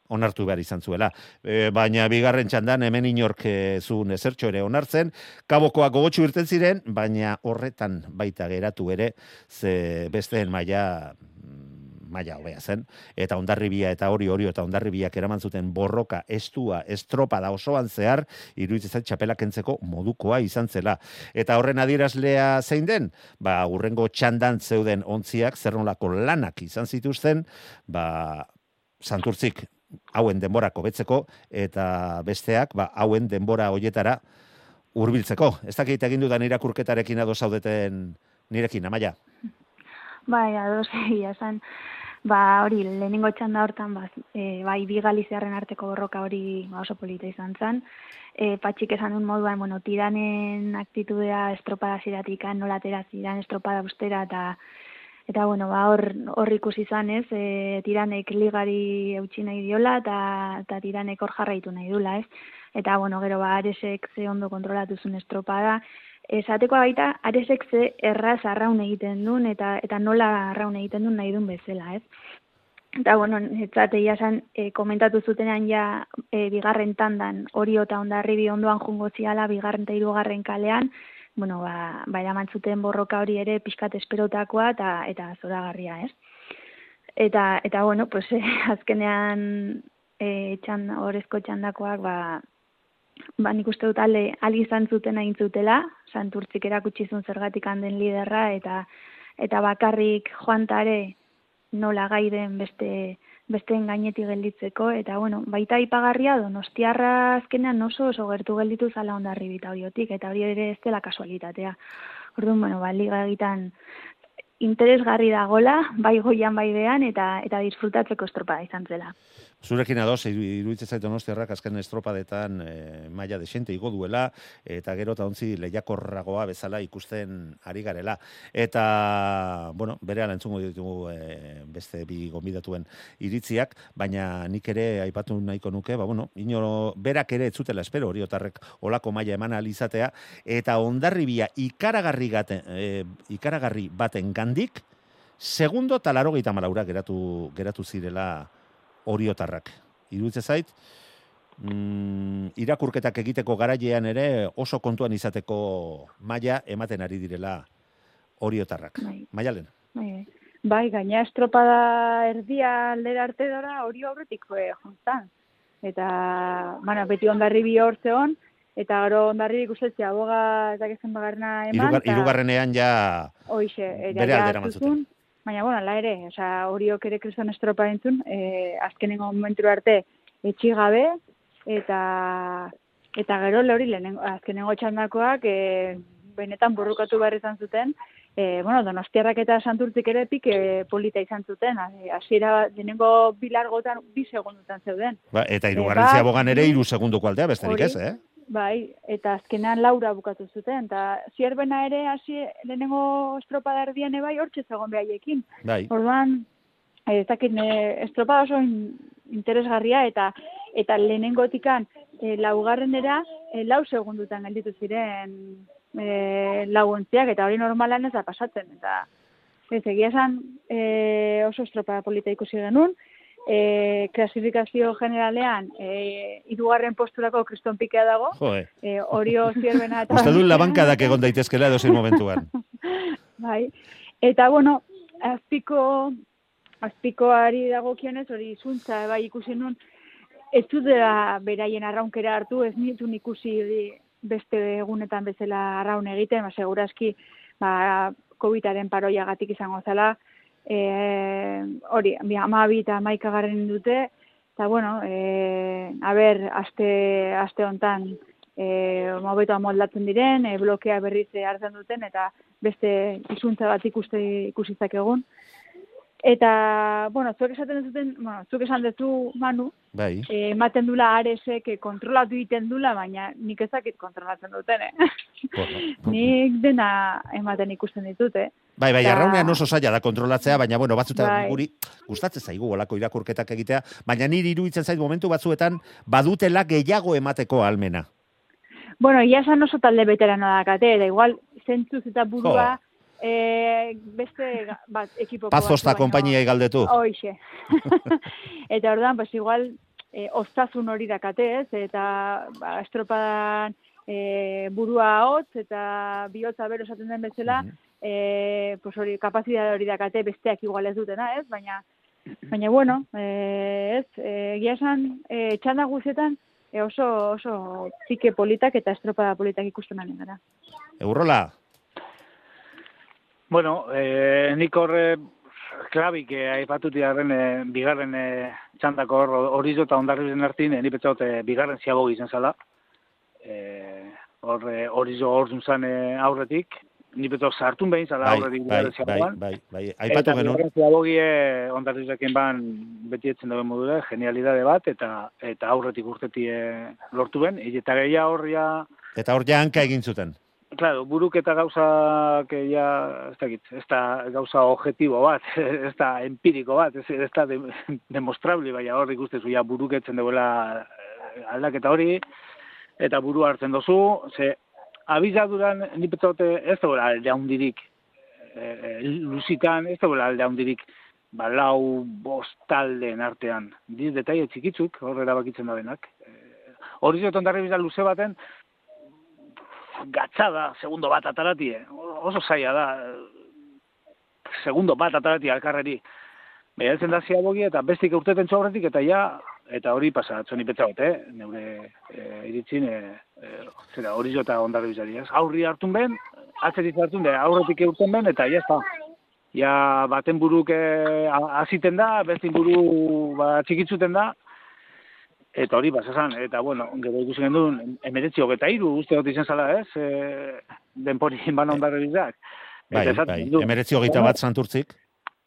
onartu behar izan zuela. E, baina bigarren txandan hemen inork e, zuen ezertxo ere onartzen, kabokoak gogotxu irten ziren, baina horretan baita geratu ere, ze besteen maila mm, maila hobea zen, eta ondarribia eta hori hori eta ondarribiak eraman zuten borroka, estua, estropada osoan zehar, iruditzen zait txapela kentzeko modukoa izan zela. Eta horren adierazlea zein den, ba, urrengo txandan zeuden ontziak, zer lanak izan zituzten, ba, santurtzik hauen denborako betzeko, eta besteak, ba, hauen denbora hoietara hurbiltzeko. Ez dakit egin dudan irakurketarekin ados zaudeten nirekin, amaia. Bai, ados, egia esan, ba, hori, lehenengo txanda hortan, ba, e, bai, bi galiziarren arteko borroka hori ba, oso polita izan zen. E, patxik esan duen moduan, bueno, tiranen aktitudea estropada ziratikan, nola atera ziran estropada ustera, eta eta bueno, ba, hor, hor ikusi izan ez, e, tiranek ligari eutxi nahi diola, eta, eta tiranek hor jarraitu nahi dula, ez. Eta, bueno, gero, ba, aresek ze ondo kontrolatu zuen estropada, esateko baita, aresek ze erraz arraun egiten duen, eta, eta nola arraun egiten duen nahi duen bezala, ez. Eta, bueno, etzate, jasan, e, komentatu zutenean ja e, bigarren tandan, hori eta ondarri bi ondoan jungo ziala, bigarren eta hirugarren kalean, bueno, ba, ba eraman zuten borroka hori ere pixkat esperotakoa eta eta zoragarria, ez? Eta, eta bueno, pues, eh, *laughs* azkenean eh, txan, orezko txandakoak, ba, ba nik uste dut ale, ali izan zuten hain zutela, santurtzik erakutsi zuen zergatik handen liderra, eta eta bakarrik joantare nola gaiden beste besteen gainetik gelditzeko, eta bueno, baita ipagarria donostiarra azkenean oso oso gertu gelditu zala ondarri horiotik, eta hori ere ez dela kasualitatea. Orduan, bueno, ba, liga egitan interesgarri dagola, bai goian bai bean, eta, eta disfrutatzeko estropa izan zela. Zurekin ados, iruditzen zait donostiarrak azken estropadetan e, maila desente igo duela, eta gero eta ontzi lehiakorragoa bezala ikusten ari garela. Eta, bueno, bere ala entzungo ditugu e, beste bi gombidatuen iritziak, baina nik ere aipatu nahiko nuke, ba, bueno, ino berak ere etzutela espero hori otarrek olako maila eman alizatea, eta ondarribia ikaragarri, gaten, e, ikaragarri baten gandik, segundo talaro gaita malaura geratu, geratu zirela oriotarrak. Iruditzen zait, mm, irakurketak egiteko garailean ere oso kontuan izateko maila ematen ari direla oriotarrak. Bai. Maialen. Bai, bai. Bai, gaina estropada erdia aldera arte dara hori aurretik e, jontzan. Eta, bueno, beti ondarri bi hortze hon, eta gero ondarri ikusetzi aboga eta gezen bagarna eman. Irugar, irugarrenean ja Hoixe, e, bere aldera eman zuzun, zuten. Baina, bueno, la ere, osea, horiok ere kriston estropa entzun, e, azkenengo momentu arte etxi gabe, eta, eta gero lehori lehenengo, azkenengo txandakoak, e, benetan burrukatu behar izan zuten, e, bueno, donostiarrak eta santurtzik ere pik e, polita izan zuten, e, hasiera lehenengo bilargotan bi segundutan zeuden. ba, eta Eh, irugarrentzia bat, bogan ere iru segunduko aldea besterik ez, eh? Bai, eta azkenean laura bukatu zuten, eta zierbena ere hasi lehenengo estropada erdian bai hortxe zegoen behaiekin. Bai. Orduan, eh, ez dakit, estropada oso in- interesgarria eta eta lehenengotikan e, laugarrenera e, lau segundutan gelditu ziren e, lau ontziak, eta hori normalan ez da pasatzen. Eta ez egia esan e, oso estropada polita ikusi genuen, e, klasifikazio generalean e, irugarren posturako kriston pikea dago, Jo, eh. e, orio zierbena eta... *laughs* Uste du labankadak egon daitezkela edozein momentuan. *laughs* bai. Eta, bueno, azpiko, azpikoari dagokionez, hori zuntza, bai ikusi nun, ez dutela beraien arraunkera hartu, ez nitun ikusi beste egunetan bezala arraun egiten, ba, segurazki, ba, COVID-aren paroiagatik izango zela, e, hori, bi amabi eta maika garen dute, eta, bueno, e, a ber, aste, aste hontan, e, mobeto amoldatzen diren, e, blokea berriz hartzen duten, eta beste izuntza bat ikuste ikusitzak egun. Eta, bueno, zuek esaten duten, bueno, zuek esan duzu, Manu, Bai. eh, ematen dula aresek eh, kontrolatu egiten dula, baina nik ezakit kontrolatzen duten, eh? *laughs* Bueno, nik dena ematen ikusten ditut, eh? Bai, bai, Eta- arraunean oso zaila da kontrolatzea, baina bueno, batzutan Bai. guri gustatzen zaigu olako irakurketak egitea, baina niri iruditzen zait momentu batzuetan badutela gehiago emateko almena. Bueno, ia esan oso talde veterano dakate, eta igual zentzuz eta burua Jo. Eh, beste bat ekipoko Pazosta konpainiai galdetu. Hoixe. *laughs* eta orduan, pues igual e, ostazun hori dakate, ez? Eta ba, estropadan e, burua hotz eta bihotza bero esaten den bezala, e, pues hori, kapazidade hori dakate besteak igual ez dutena, ez? Baina, baina bueno, e, ez, e, egia esan, e, txanda guzietan, e, oso, oso txike politak eta estropada politak ikusten ari gara. Eurrola, Bueno, eh, nik horre klabik eh, aipatuti garren eh, bigarren eh, txandako hor horizo eta ondarrizen artin, eh, ni petzaut eh, bigarren ziabogi izan zala. Eh, hor eh, horizo hor zuntzan eh, aurretik, ni petzaut sartun behin zala bai, aurretik bai, bai, ziabogan. bai, bai, aipatu Eta genuen. bigarren ziabogi eh, ondarrizekin ban beti etzen dauen modura, genialidade bat, eta eta aurretik urteti eh, lortu ben, eta gehia horria Eta hor ja hanka egin zuten. Claro, buruk eta gauzak eh, ja, ez dakit, ez da gauza objetibo bat, *laughs* ez da empiriko bat, ez, ez da de, *laughs* demostrable, baina hor ikustezu ja buruketzen duela eh, aldaketa hori, eta buru hartzen dozu, ze abizaduran ni petzote ez dagoela alde handirik, e, luzitan ez dagoela alde handirik, ba, lau bost taldeen artean, diz detaile txikitzuk, hor erabakitzen da denak. E, hori zoton luze baten, gatza da, segundo bat ataratie. Oso zaila da, segundo bat ataratie alkarreri. Behatzen da ziabogi eta bestik urteten txaurretik eta ja, eta hori pasa, atzoni petzaot, eh? Neure e, iritzin, e, e, zera, hori jo eta ondarri bizari, ez? Aurri hartun ben, atzetik hartun ben, aurretik eurten ben, eta ja, ez Ja, baten buruk aziten da, bestin buru ba, txikitzuten da, Eta hori basasan, eta bueno, gero ikusi gendun, emeretzi hogeta iru, uste dut izan zala, ez? E, denpori *laughs* ban ondarri bizak. Bai, bai, emeretzi hogeita bat santurtzik.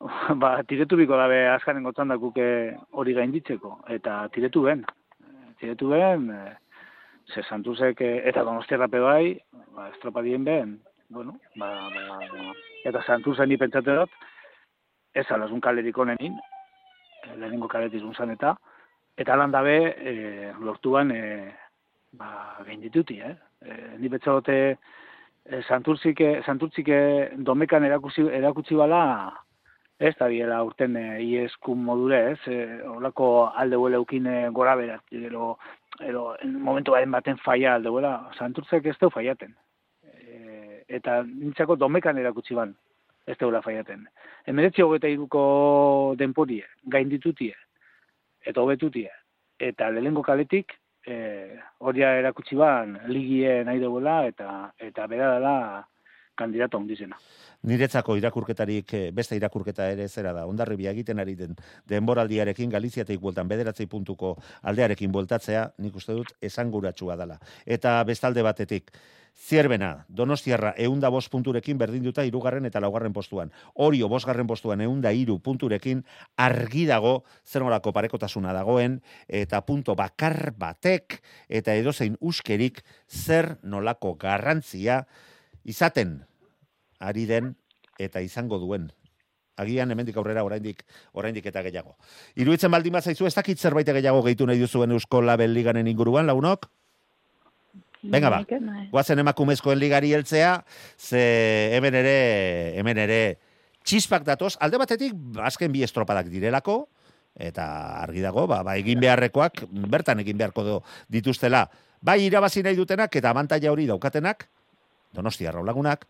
*laughs* Ba, tiretu biko dabe azkaren gotzan dakuke hori gainditzeko, eta tiretu ben. Tiretu ben, e, ze santurzek, eta donostiarra bai, ba, estropadien ben, bueno, ba, ba, ba, eta santurzen ni pentsate dut, ez alazun kalerik onenin, e, lehenengo kaletik unzan eta, eta lan dabe e, lortuan e, ba, gaindituti, eh? E, ni betzagote e, santurtzik, santurtzik domekan erakutsi, erakutsi bala, ez da biela urten e, ieskun modure, ez? E, olako alde huele eukin gora berat, ero, ero, momentu baten baten faia alde huela, santurtzek ez du faiaten. E, eta nintzako domekan erakutsi ban, ez deula faiaten. Emeretzi hogeta iruko denporie, gainditutie, eta hobetutie. Eta lehengo kaletik, e, horia erakutsi ban, ligie nahi duela, eta, eta bera dela kandidata ondizena. Niretzako irakurketarik eh, beste irakurketa ere zera da. Ondarribia egiten ari den denboraldiarekin Galiziatik bueltan bederatzei puntuko aldearekin bueltatzea, nik uste dut esanguratsua dela. Eta bestalde batetik, Zierbena, Donostiarra eunda bost punturekin berdinduta irugarren eta laugarren postuan. Orio bosgarren postuan eunda iru punturekin argi dago zer nolako parekotasuna dagoen eta punto bakar batek eta edozein uskerik zer nolako garrantzia izaten ari den eta izango duen. Agian hemendik aurrera oraindik oraindik eta gehiago. Iruitzen baldin bazaizu ez dakit zerbait gehiago gehitu nahi duzuen Eusko Label Liganen inguruan launok? Venga ba. Guazen emakumezkoen ligari heltzea, ze hemen ere hemen ere txispak datoz, alde batetik azken bi estropadak direlako, eta argi dago, ba, ba egin beharrekoak, bertan egin beharko do, dituztela, bai irabazi nahi dutenak, eta abantaia hori daukatenak, donostia lagunak,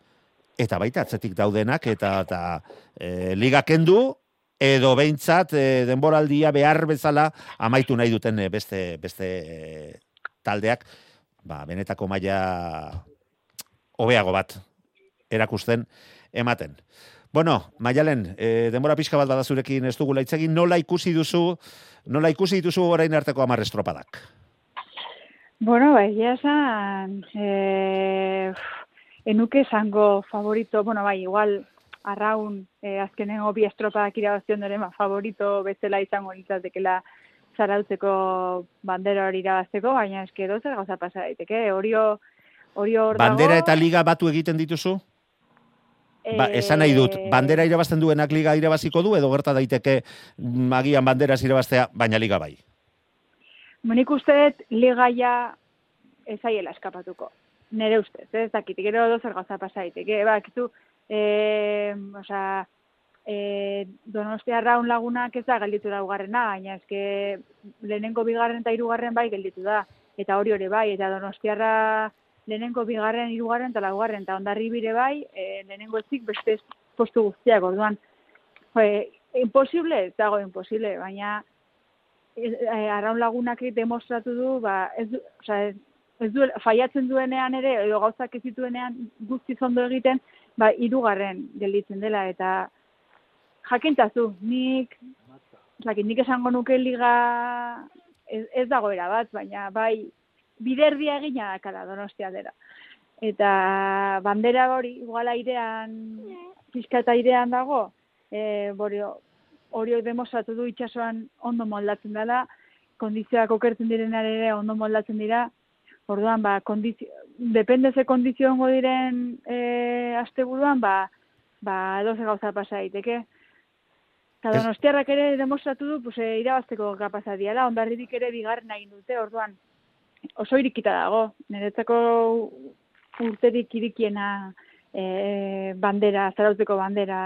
eta baita atzetik daudenak, eta, eta e, liga kendu, edo behintzat e, denboraldia behar bezala amaitu nahi duten e, beste, beste e, taldeak, ba, benetako maila hobeago bat erakusten ematen. Bueno, Maialen, e, denbora pixka bat bada zurekin ez dugu laitzegin, nola ikusi duzu, nola ikusi dituzu orain arteko hamar estropadak? Bueno, bai, ja esan, e, enuke esango favorito, bueno, bai, igual, arraun, e, azkenengo bi estropadak irabazion dure, ma, favorito bezala izango litzatekela zarautzeko bandera hori irabazteko, baina eske dozer gauza pasa daiteke, orio, orio hor Bandera dago, eta liga batu egiten dituzu? Ba, eh, esan nahi dut, bandera irabazten duenak liga irabaziko du, edo gerta daiteke magian banderaz irabaztea, baina liga bai. Nik uste dut ligaia ezaiela eskapatuko. Nere ustez, ez dakit, gero dozer gauza pasa daiteke. Ba, kizu, e, osea, e, Donostiarra un lagunak ez da gelditu da ugarrena, baina eske lehenengo bigarren eta hirugarren bai gelditu da. Eta hori hori bai, eta Donostiarra lehenengo bigarren, hirugarren eta laugarren, eta ondarri bire bai, e, lehenengo ezik beste postu guztiak, orduan. E, imposible, ez dago imposible, baina ez, e, arraun lagunak demostratu du, ba, ez, osea, ez, ez du, faiatzen duenean ere, edo gauzak ez dituenean guzti zondo egiten, ba, irugarren gelditzen dela, eta jakintazu, nik, zakit, nik esango nuke liga ez, ez dago bat, baina bai, biderdia egina dakala donostia dela. Eta bandera hori, igual airean, pixka eta airean dago, e, borio, hori demostratu du itxasoan ondo moldatzen dela, kondizioak okertzen direnean ere ondo moldatzen dira, orduan, ba, kondizio, depende ze kondizio ongo diren e, asteburuan, ba, ba, doze gauza pasa daiteke. Eta donostiarrak ere demostratu du, pues, e, irabazteko kapazat diala, ondarririk ere bigarren egin dute, orduan, oso irikita dago, niretzako urterik irikiena e, bandera, zarautzeko bandera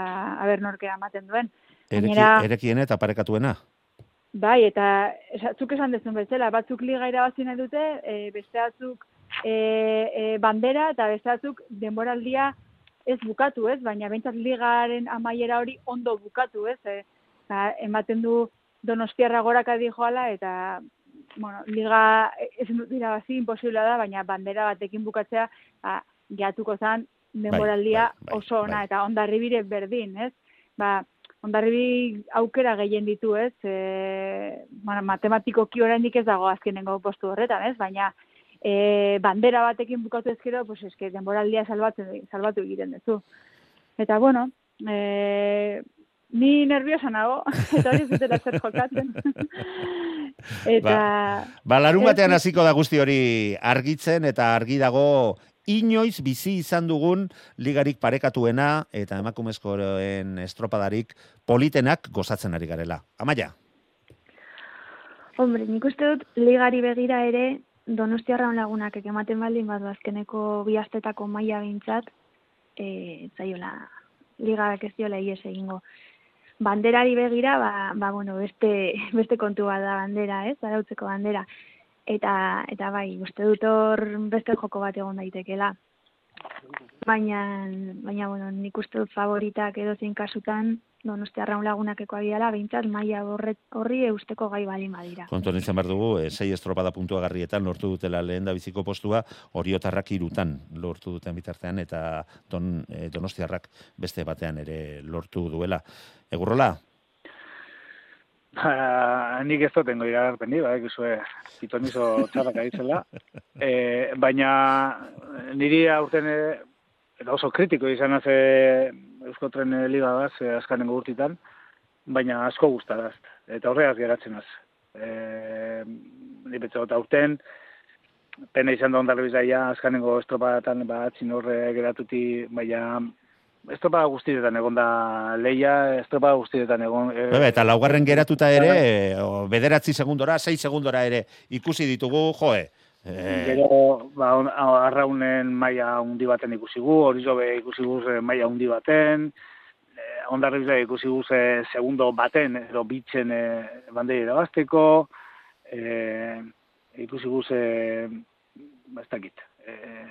abernorkea ematen duen. Ereki, erekiene eta parekatuena. Bai, eta zuk esan dezun bezala, batzuk liga irabazi nahi dute, e, beste batzuk e, e, bandera eta beste batzuk denboraldia ez bukatu, ez? Baina behintzat ligaren amaiera hori ondo bukatu, ez? E, ba, ematen du Donostiarra goraka joala eta bueno, liga ez dut irabazi imposiblea da, baina bandera batekin bukatzea ba, geatuko zan denboraldia bai, bai, oso ona bai. eta ondarribire berdin, ez? Ba, ondarribi aukera gehien ditu, ez? E, bueno, matematikoki oraindik ez dago azkenengo postu horretan, ez? Baina e, bandera batekin bukatu ezkero, pues eske denboraldia salbatu, salbatu egiten duzu. Eta bueno, e, ni nerviosa nago, *laughs* eta hori ez dutela zer jokatzen. *laughs* eta... Ba, larun Ez, batean hasiko da guzti hori argitzen eta argi dago inoiz bizi izan dugun ligarik parekatuena eta emakumezkoen estropadarik politenak gozatzen ari garela. Amaia, Hombre, nik uste dut ligari begira ere Donostiarra lagunak ematen baldin badu azkeneko bi astetako maila behintzat, eh zaiola ligak ez diola ies egingo. Banderari begira, ba, ba bueno, beste, *laughs* beste kontu bat da bandera, ez? Arautzeko bandera. Eta, eta bai, uste dut hor beste joko bat egon daitekela. Baina, baina bueno, nik uste dut favoritak edo zein kasutan, Donostiarra lagunakeko abiala, behintzat maila horri eusteko gai balin badira. kontuan izan behar dugu, e, sei estropada puntuagarrietan lortu dutela lehen da biziko postua, oriotarrak irutan lortu duten bitartean, eta don, e, donostiarrak beste batean ere lortu duela. Egurrola, Ba, nik ez dutengo iragarpeni, ba, ekizue, pitonizo txarrak aitzela. *laughs* E, baina niri aurten e, eta oso kritiko izan haze Eusko Tren Liga da, ze azkanengo urtitan, baina asko guztaraz. Eta horregaz geratzen az. E, ni betxo, eta aurten, pena izan da ondarri bizaia azkanengo estropadatan, ba, atzin horre geratuti, baina estropada guztietan egon da leia, estropada guztietan egon... e, Bebe, eta laugarren geratuta ere, o, bederatzi segundora, sei segundora ere ikusi ditugu, joe. Eh, Gero, ba, arraunen maila handi baten ikusi gu, horizobe ikusi gu maila handi baten, eh, ondarri bizai ikusi gu ze segundo baten, edo bitzen eh, bandei irabazteko, eh, ikusi gu ze, ba, ez dakit, eh,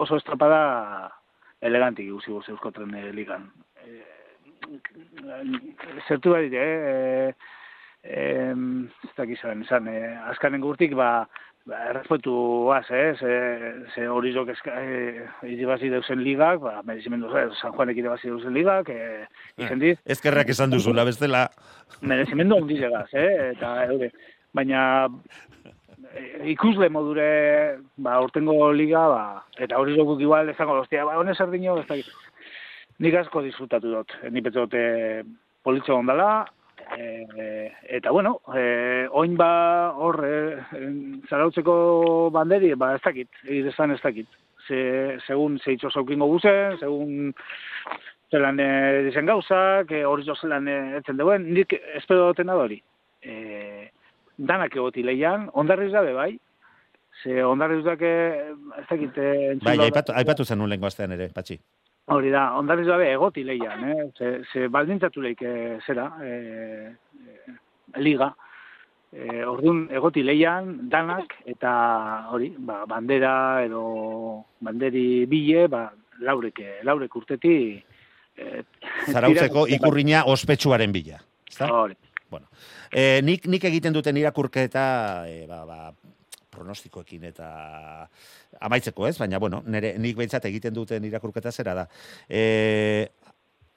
oso estropada elegantik ikusi gu ze Eusko Tren eh, ligan. Eh, zertu bat dire, eh, eh, ez dakit zaren, esan, eh, azkanengo urtik, ba, ba, errespetu az, eh? ze, ze hori zok eska, eh, irabazi deusen ligak, ba, merezimendu, eh, San Juanek irabazi deusen ligak, eh, izen dit, ezkerrak esan duzula bestela. merezimendu handi zegaz, eh? eta eure, baina eh, ikusle modure, ba, urtengo liga, ba, eta hori zokuk igual ezango doztia, ba, honez erdino, ez dakit, nik asko disfrutatu dut, ni petzot eh, politxo ondala, e, eta bueno, e, oin ba hor e, zarautzeko banderi, ba ez dakit, egitezan ez dakit. Ze, segun zeitzo zaukingo guzen, segun zelan e, dizen gauzak, e, hori jo zelan e, etzen duen, nik espero duten da hori. E, danak egoti leian, ondarriz dabe bai, ze ondarriz dake, ez dakit, e, Bai, aipatu, aipatu zen lengo astean ere, patxi. Hori da, ondariz gabe egoti leian, eh? Ze, ze baldintzatu leik eh, zera, eh, eh, liga. Eh, orduan egoti leian, danak, eta hori, ba, bandera edo banderi bile, ba, laurek, laurek urteti... Eh, Zarautzeko ikurriña ospetsuaren bila. Ezta? Hori. Bueno, e, nik, nik egiten duten irakurketa, e, ba, ba, pronostikoekin eta amaitzeko ez, baina, bueno, nire, nik behintzat egiten duten irakurketa zera da. E,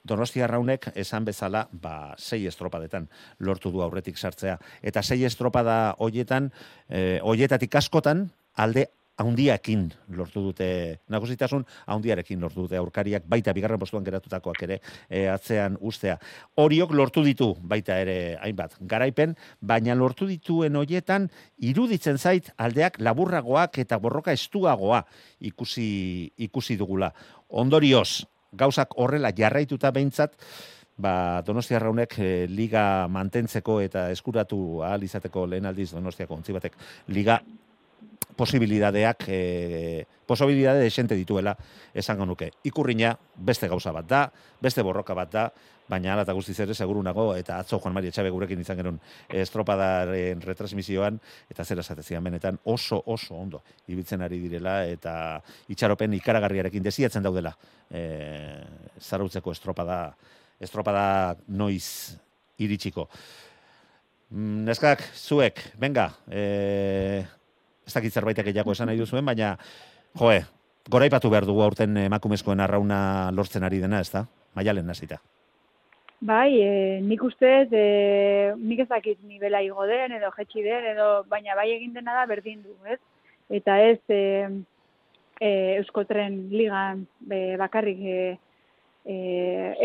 Donostia Raunek esan bezala, ba, sei estropadetan lortu du aurretik sartzea. Eta sei estropada hoietan, e, hoietatik askotan, alde haundiakin lortu dute, nagusitasun haundiarekin lortu dute aurkariak, baita bigarren postuan geratutakoak ere e, atzean ustea. Horiok lortu ditu baita ere hainbat garaipen, baina lortu dituen hoietan iruditzen zait aldeak laburragoak eta borroka estuagoa ikusi, ikusi dugula. Ondorioz, gauzak horrela jarraituta behintzat, ba, Donostia Raunek eh, liga mantentzeko eta eskuratu ahal izateko lehen aldiz Donostiako ontzi batek liga posibilidadeak e, posibilidade desente dituela esango nuke. Ikurriña beste gauza bat da, beste borroka bat da, baina ala eta guztiz ere seguru nago eta atzo Juan Mari Etxabe gurekin izan genuen estropadaren retransmisioan eta zera esatezian benetan oso oso ondo ibiltzen ari direla eta itxaropen ikaragarriarekin desiatzen daudela e, zarautzeko estropada estropada noiz iritsiko. Mm, Neskak, zuek, venga, e, ez dakit zerbaitek gehiago esan nahi duzuen, baina, joe, goraipatu behar dugu aurten emakumezkoen arrauna lortzen ari dena, ez da? Maialen hasita. Bai, e, nik ustez, e, nik ez dakit nivela igo den, edo jetxi den, edo, baina bai egin dena da berdin du, ez? Eta ez e, e, Euskotren ligan e, bakarrik e, e,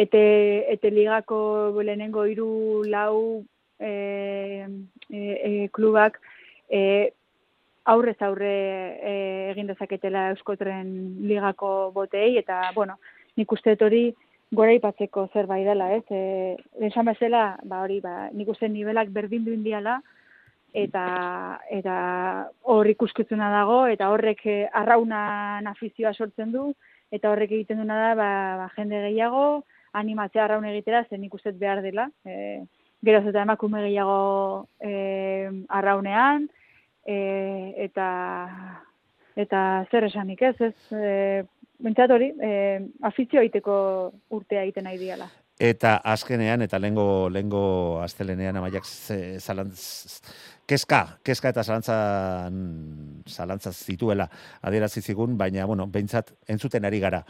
ete, ete ligako lehenengo hiru lau e, e, e, klubak e, aurrez aurre e, egin dezaketela Euskotren ligako botei, eta, bueno, nik uste dut hori ipatzeko zerbait dela, ez? E, esan bezala, ba hori, ba, nik uste nivelak berdin du indiala, eta eta hor ikuskizuna dago, eta horrek eh, arraunan afizioa sortzen du, eta horrek egiten duna da, ba, ba, jende gehiago, animatzea arraun egitera, zen nik uste behar dela. E, geroz eta emakume gehiago e, arraunean, e, eta eta zer esanik ez, ez, e, hori, eh, afizio egiteko urtea egiten nahi diala. Eta azkenean, eta lengo, lengo astelenean amaiak zalantz, kezka, kezka eta zalantzan, zalantza zituela adierazi zigun, baina, bueno, behintzat, entzuten ari gara,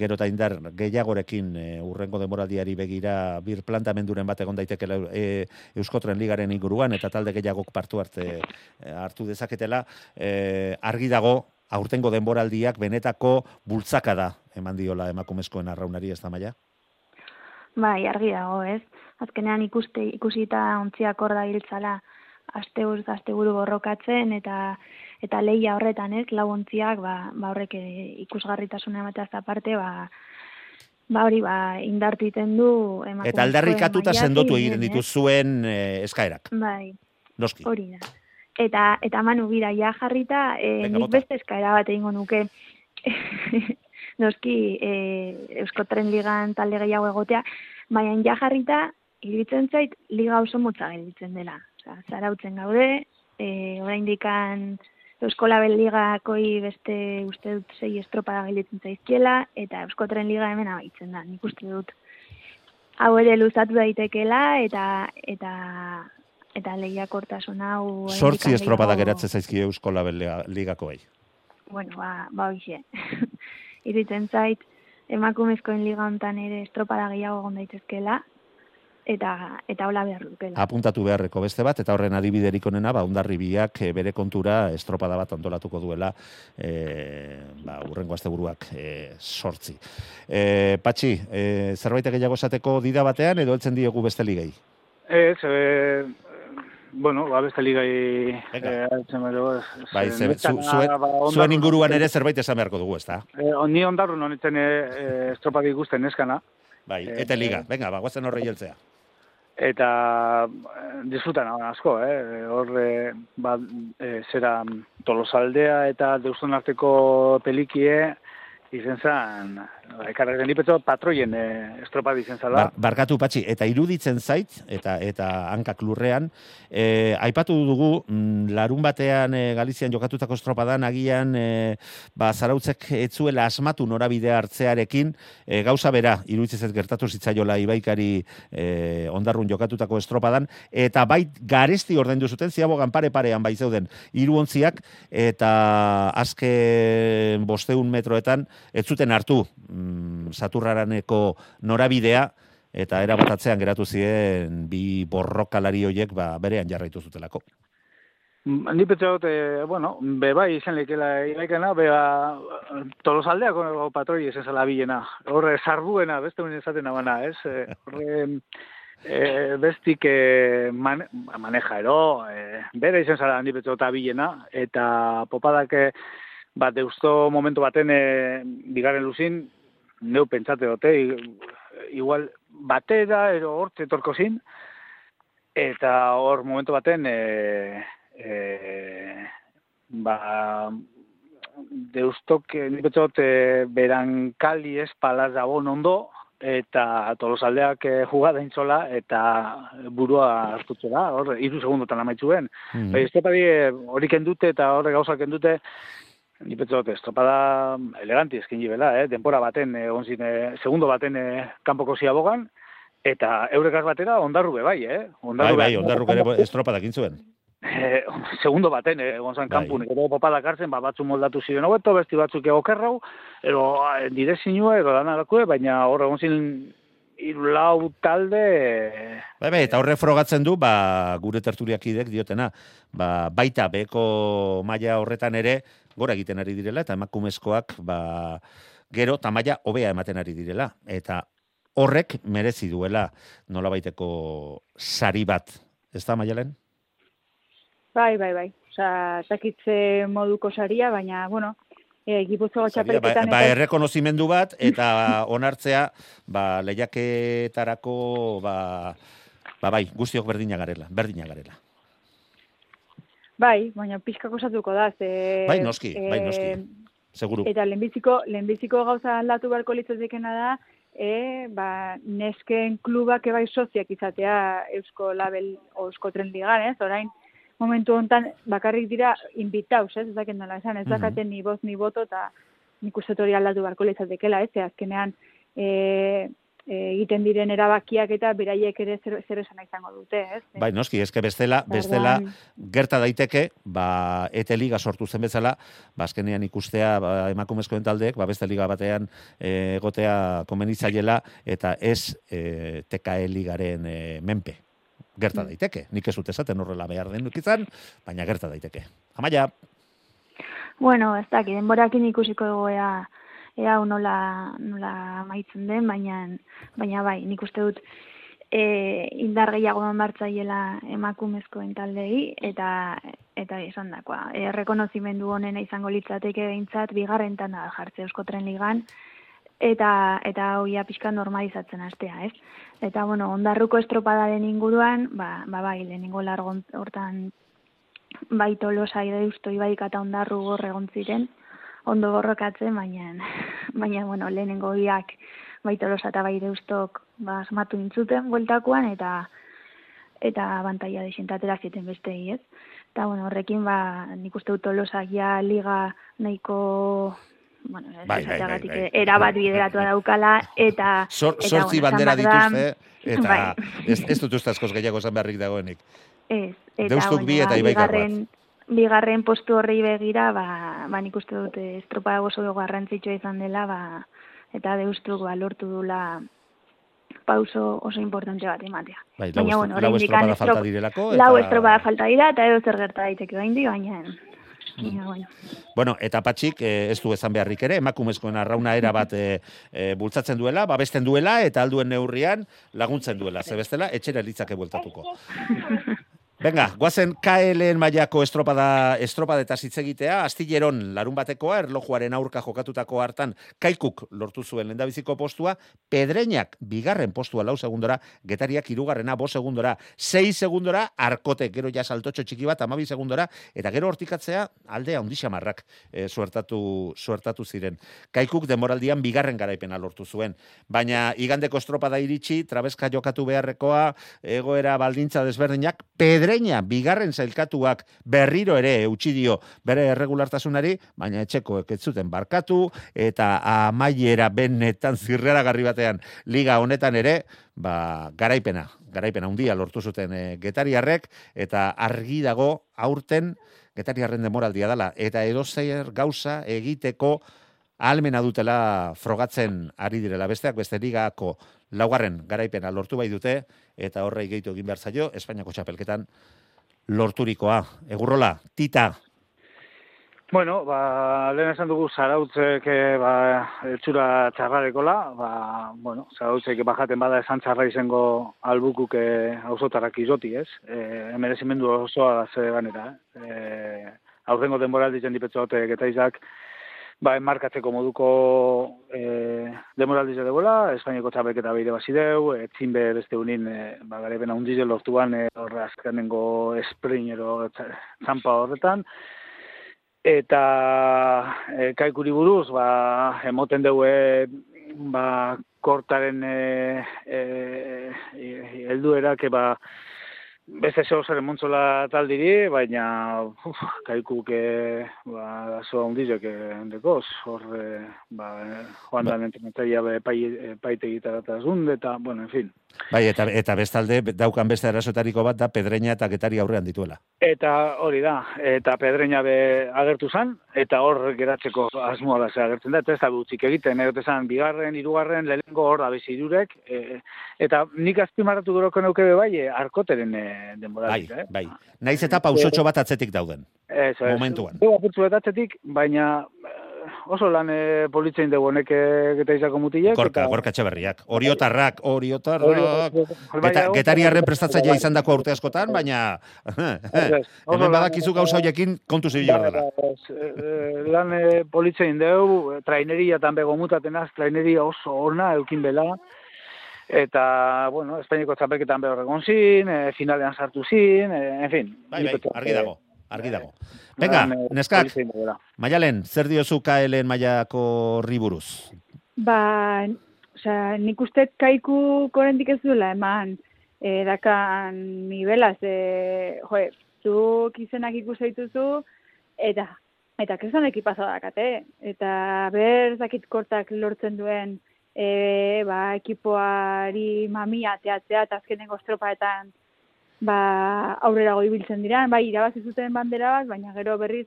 gero eta indar gehiagorekin e, urrengo demoraldiari begira bir plantamenduren bat egon daitekela e, Euskotren ligaren inguruan, eta talde gehiagok partu arte e, hartu dezaketela, e, argi dago, aurtengo denboraldiak benetako bultzaka da eman diola emakumezkoen arraunari ez da maia? Bai, argi dago, ez? Azkenean ikuste, ikusita ontziak hor da hiltzala aste urz, aste buru borrokatzen eta eta leia horretan, ez? Lau ontziak, ba, ba horrek eh, ikusgarritasuna emateaz aparte, ba, ba hori, ba, indartiten du Eta aldarrikatuta sendotu egiten dituzuen e, eskaerak, Bai, noski. hori da. Eta, eta manu bira, ja jarrita, e, Venga, nik bota. beste eskaera bat egingo nuke. *laughs* Noski, e, Euskotren ligan talde gehiago egotea, baina ja jarrita, iruditzen zait, liga oso motza gelditzen dela. Osea, zarautzen gaude, e, oraindikan Euskola Ligakoi beste uste dut sei estropada gelditzen zaizkiela, eta Euskotren liga hemen abaitzen da, nik uste dut. Hau ere luzatu daitekeela, eta eta eta lehiakortasun hau... Sortzi estropada geratzen zaizkie Euskola Ligakoei. bueno, ba, ba hoxe. *laughs* Iritzen zait, emakumezkoen liga hontan ere estropada gehiago egon daitezkeela, eta, eta hola behar dukela. Apuntatu beharreko beste bat, eta horren adibiderik onena, ba, ondarribiak eh, bere kontura estropada bat antolatuko duela e, ba, urrengo asteburuak e, sortzi. E, Patxi, e, zerbait gehiago esateko dida batean, edo heltzen diegu beste ligei? Ez, e, bueno, ba, beste ligai Venga. eh, altzen bero, Bai, ze, netan, zu, zuen, ba, zuen inguruan ere zerbait esan beharko dugu, ezta? Eh, ni ondarrun honetzen e, e, estropada ikusten neskana, Bai, Eh, eta liga, eh. venga, ba, guazen horre jeltzea. eta eh, disfrutan asko, eh? hor eh, ba, eh, zera tolosaldea eta deuston arteko pelikie izen zan, ekarren dipetzo patroien e, estropa izen zala. Bar, barkatu patxi, eta iruditzen zait, eta eta hankak lurrean, e, aipatu dugu, mm, larun batean e, Galizian jokatutako estropadan, agian, e, ba, zarautzek etzuela asmatu norabidea hartzearekin, e, gauza bera, iruditzen zait gertatu zitzaiola ibaikari e, ondarrun jokatutako estropadan, eta bai garesti ordaindu zuten, ziabogan pare-parean bai zeuden, iruontziak, eta azken bosteun metroetan, ez zuten hartu mm, saturraraneko norabidea, eta erabatatzean geratu ziren bi borrokalari hoiek ba, berean jarraitu zutelako. Mm, Ni pentsa dut, eh, bueno, be bai izan lekela iraikena, be ba, tolosaldeako patroi ez ezala bilena. Horre, sarbuena, beste un esaten abana, ez? Eh, Horre, e, bestik e, man, maneja ero, e, bere izan zara betzo eta bilena, eta popadak bat deusto momentu baten e, bigarren luzin, neu pentsate dute, i- igual batera, ero hortze torko zin, eta hor momentu baten, e, e, ba, deustok, nik betzot, e, berankali ez palaz ondo, eta tolosaldeak e, jugada intzola, eta burua hartutzera, hor, iru segundotan amaitzuen. Bai, estropadi eh, hori kendute eta horre gauzak kendute, ni petzot, estropada eleganti eskin jibela, eh? denpora baten, eh, onzin, eh, segundo baten eh, kanpoko ziabogan, eta eurekaz batera ondarru be bai, eh? Bai, bai, be- ondarruk ere estropadak intzuen. Eh, segundo baten, eh, egon zan Bai. kanpun, gero popadak hartzen, ba, batzu moldatu ziren hobeto, besti batzuk egokerrau, eh, dire zinua, ero danalakue, baina hor egon zin hiru lau talde, Bai, bai, eta horre frogatzen du, ba, gure tertuliakidek diotena, ba, baita beko maila horretan ere, gora egiten ari direla, eta emakumezkoak, ba, gero, tamaia hobea ematen ari direla. Eta horrek merezi duela nolabaiteko sari bat. Ez da, maialen? Bai, bai, bai. Osa, zakitze moduko saria, baina, bueno, e, gipuzkoa Saria, ba, txapelketan ba, eta... errekonozimendu bat, *laughs* eta onartzea, ba, lehiaketarako, ba, ba, bai, guztiok berdina garela, berdina garela. Bai, baina pixka kosatuko da, ze... Bai, noski, bai, noski. eh, Seguru. Eta lehenbiziko, lehenbiziko gauza aldatu beharko litzatekena da, e, ba, nesken klubak ebai soziak izatea Eusko Label o Eusko Tren Ligan, ez? Orain, momentu hontan bakarrik dira invitaus, ez? Ez dakit nola esan, ez Mhm. dakaten ni boz ni boto, eta nik uste aldatu beharko litzatekela, ez? Ze azkenean, e, e, egiten diren erabakiak eta beraiek ere zer, zer esana izango dute, ez? Bai, noski, eske bestela, bestela gerta daiteke, ba, ete liga sortu zen bezala, ba, azkenean ikustea ba, emakumezkoen taldeek, ba, beste liga batean e, egotea komenitzaiela, eta ez e, TKE ligaren e, menpe. Gerta Mm. daiteke, nik ez dut esaten horrela behar den izan, baina gerta daiteke. Amaia, Bueno, ez dakit, denborakin ikusiko dugu ea, hau nola, nola maitzen den, baina, baina bai, nik uste dut e, indar gehiago martzaiela emakumezkoen taldei, eta eta esan dakoa. E, rekonozimendu honena izango litzateke behintzat, bigarren tanda jartze Eusko Tren Ligan, eta eta hoia pixka normalizatzen hastea, ez? Eta bueno, ondarruko estropadaren inguruan, ba, ba bai, lehenengo largon hortan bai tolosa ideusto ibaik eta ondarru gor egon ziren, ondo borrokatzen, baina, baina bueno, lehenengo biak bai tolosa eta bai deustok ba, asmatu intzuten bueltakoan, eta eta bantaia desentatera zieten bestei, ez? Eta, bueno, horrekin, ba, nik uste dut tolosak ja liga nahiko bueno, ez Bai, bai, bai, bai. erabat bideratua daukala, eta... Sor, eta, sortzi bueno, bandera dituzte, eta Bai. ez, ez dut uste askoz gehiago esan beharrik dagoenik. Ez, eta Deustuk bi eta ba, Ibaikar bat. Bigarren, postu horri begira, ba, ba nik uste dut eh, estropa oso garrantzitsua izan dela, ba, eta deustuk ba, lortu dula pauso oso importante bat ematea. Bai, lau, Baina, bueno, lau oraindik estropada estrop- falta direlako. Lau eta- estropa falta dira, eta edo zer gerta daiteke baindi, baina... baina, bueno. Bueno, eta patxik eh, ez du esan beharrik ere, emakumezkoen arrauna era bat eh, eh, bultzatzen duela, babesten duela, eta alduen neurrian laguntzen duela. Ze bestela, etxera litzake bueltatuko. *laughs* Venga, guazen KLN mailako estropada estropadeta hitz egitea, astilleron larun batekoa, erlojuaren aurka jokatutako hartan, kaikuk lortu zuen lendabiziko postua, pedreinak bigarren postua lau segundora, getariak irugarrena bo segundora, sei segundora, arkote, gero ja saltotxo txiki bat, amabi segundora, eta gero hortikatzea aldea ondixamarrak e, suertatu, suertatu ziren. Kaikuk demoraldian bigarren garaipena lortu zuen, baina igandeko estropada iritsi, trabeska jokatu beharrekoa, egoera baldintza desberdinak, pedre Pereña bigarren zailkatuak berriro ere eutxi dio bere erregulartasunari, baina etxekoek ez zuten barkatu eta amaiera benetan zirreragarri batean liga honetan ere, ba, garaipena, garaipena handia lortu zuten e, getariarrek eta argi dago aurten getariarren demoraldia dela. Eta edozer gauza egiteko almena dutela frogatzen ari direla. Besteak beste ligako laugarren garaipena lortu bai dute, eta horrei gehitu egin behar zaio, Espainiako txapelketan lorturikoa. Egurrola, tita. Bueno, ba, lehen esan dugu zarautzek eh, ba, etxura txarrarekola, ba, bueno, zarautzek bajaten bada esan txarra izango albukuk hausotarak izoti, ez? E, emerezimendu osoa ze ganera, eh? E, aurrengo denboraldi jendipetzote eta izak, ba, enmarkatzeko moduko e, demoraldiz debola, Espainiako txapek eta beire bazideu, etzin be beste unin, e, ba, gare bena undize lortuan, e, horre azkenengo esprinero txampa horretan, eta e, kaikuri buruz, ba, emoten dugu, e, ba, kortaren e, e, e, elduerak, ba, Beste zeo zer emontzola taldiri, baina uf, kaikuk ba, zo ondizek endekoz, hor, e, ba, joan da ba. paite gitarata eta, bueno, en fin. Bai, eta, eta bestalde, daukan beste erasotariko bat da pedreina eta getari aurrean dituela. Eta hori da, eta pedreina be agertu zan, eta hor geratzeko asmoa da ze agertzen da, eta ez da gutxik egiten, egote zan, bigarren, irugarren, lehenko hor da bezi irurek, e, eta nik azpimarratu goroko neuke bai, e, arkoteren e, Bai, eh? bai. Naiz eta pausotxo bat atzetik dauden. Eso, momentuan. Atzetik, baina oso lan e, politzein dugu honek geta izako mutilek. Gorka, eta... gorka txaberriak. Oriotarrak, oriotarrak. Geta, getariarren prestatzaia izan dako urte askotan, baina *laughs* hemen badakizu gauza horiekin kontu zibila dela. Lan politzein dugu, traineria tan bego mutatenaz, traineria oso ona, eukin bela eta, bueno, Espainiko txapelketan behar egon zin, e, finalean sartu zin, e, en fin. Bai, bai, argi dago, argi dago. Venga, neskak, maialen, zer diozu KLN maiako riburuz? Ba, osea, nik uste kaiku korendik ez duela, eman, e, dakan nibelaz, e, joe, zuk izenak ikusi dituzu, eta, eta kezan ekipazo dakate, eta ber zakit kortak lortzen duen, e, ba, ekipoari mamia teatzea eta azkenengo estropaetan ba, aurrera goi biltzen dira, bai, irabazi zuten bandera bat, baina gero berriz,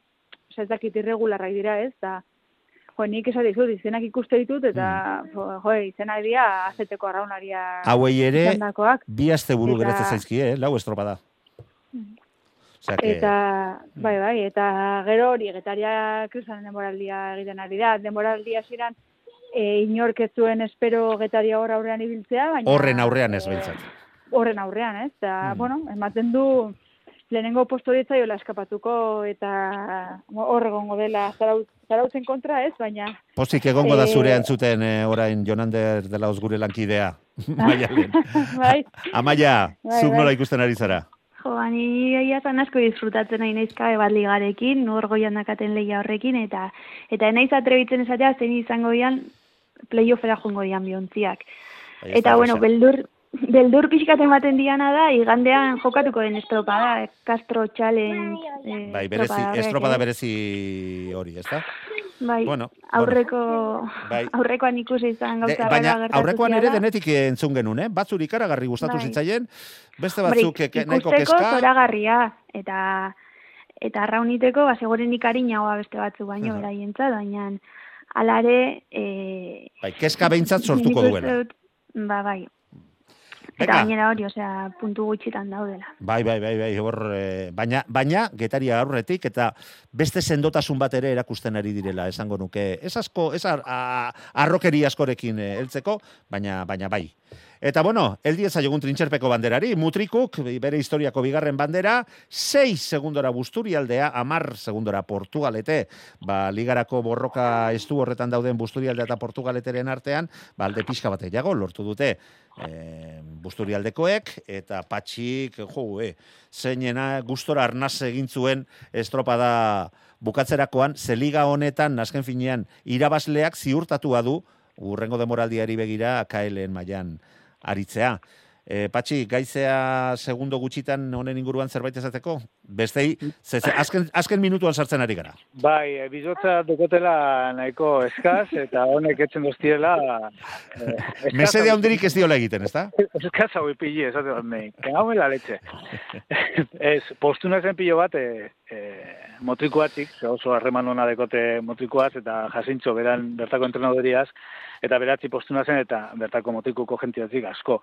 ez irregularrak dira ez, da, jo, nik esan dizut, izenak ikuste ditut, eta, mm. jo, izenak dira, azeteko arraunaria Hauei ere, bi aste buru eta... zaizki, eh, lau estropada. Mm. Eta, bai, bai, eta gero hori, getariak kruzan denboraldia egiten ari da, denboraldia ziren, e, inork ez zuen espero getaria hor aurrean ibiltzea, baina... Horren aurrean ez bintzat. Horren aurrean, ez, eta, mm. bueno, ematen du lehenengo posto jola eskapatuko eta hor egongo dela zarautzen kontra, ez, baina... Pozik egongo da zure eh, antzuten e, orain Jonander dela osgure lankidea. *laughs* Maia, bai. Amaia, bai, zuk bai. nola ikusten ari zara? Jo, ani aiazan asko disfrutatzen nahi naizka ebat ligarekin, nur goian dakaten lehia horrekin, eta eta naiz atrebitzen esatea, zein izango dian playoffera jongo dian biontziak. Eta, bueno, beldur, beldur pixkaten baten diana da, igandean jokatuko den estropada, Castro Challenge. Eh, bai, berezi, estropada berezi hori, ez da? Bai, bueno, aurreko, bai. aurrekoan ikusi izan gauza De, Baina aurrekoan ere denetik entzun genuen, eh? Batzur ikaragarri gustatu bai. zitzaien, beste batzuk Bari, nahiko keska. Ikusteko zoragarria, eta eta arrauniteko, ba, seguren ikarinagoa beste batzu baino, uh -huh. baina alare... E, bai, keska behintzat sortuko duela. Ba, bai, Eta gainera hori, osea, puntu gutxitan daudela. Bai, bai, bai, bai, hor, e, baina, baina, getaria aurretik, eta beste sendotasun bat ere erakusten ari direla, esango nuke. Ez asko, ez ar, a, arrokeri askorekin eh, heltzeko, baina, baina bai. Eta bueno, el diez aiogun trintxerpeko banderari, Mutrikuk, bere historiako bigarren bandera, 6 segundora Busturialdea, amar segundora Portugalete, ba, ligarako borroka estu horretan dauden Busturialdea eta Portugaleteren artean, ba, alde pixka batek jago, lortu dute, e, Busturialdekoek, eta patxik, jo, e, zeinena gustora arnaz egin zuen estropada bukatzerakoan, zeliga honetan, nasken finean, irabazleak ziurtatua du, urrengo demoraldiari begira, KLN mailan aritzea. E, Patxi, gaizea segundo gutxitan honen inguruan zerbait ezateko? Bestei, ze, ze, azken, azken minutuan sartzen ari gara. Bai, e, bizotza dukotela nahiko eskaz, eta honek etzen doztiela... E, *laughs* Mesede handirik ez diola egiten, ezta? Eskaz hau ipili, esate bat nahi. Kagame la leche. *laughs* ez, postuna zen pilo bat, e, e, motrikuatik, oso harreman hona dekote motrikuaz, eta jasintxo beran bertako entrenadoriaz, eta beratzi postuna zen, eta bertako motrikuko jentiatik asko.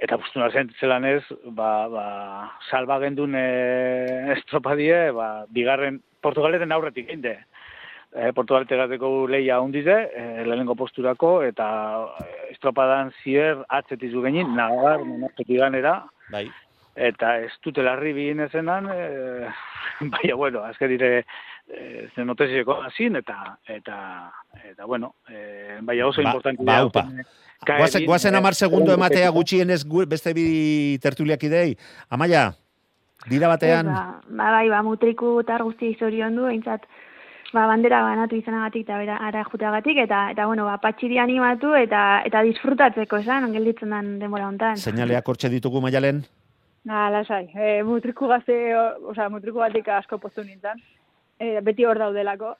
Eta postuna zen zelan ez, ba, ba, salba gendun e, estropadie, ba, bigarren Portugaleten aurretik egin E, Portugalete gateko leia hundize, e, lehenengo posturako, eta estropadan zier atzetizu genin, nagar, monastetik ganera, Bai. eta ez dute larri bihin ezenan, e, *laughs* baina, bueno, azke dire, e, zen hazin, eta, eta, eta, bueno, e, baina oso Ba- importante. ba, eh, Guazen, guazen eh, amar segundo egun ematea gutxienez gu- beste bi tertuliak idei. Amaia, dira batean, ba, ba, bai, ba, mutriku eta guzti zorion du, eintzat, ba, bandera banatu izanagatik eta bera ara juteagatik, eta, eta bueno, ba, patxiri animatu eta eta disfrutatzeko, esan, gelditzen den denbora hontan. seinaleak hortxe ditugu maialen? Na, lasai. E, mutriku gazte, o- osea, mutriku batik asko poztu nintzen. E, beti hor daudelako.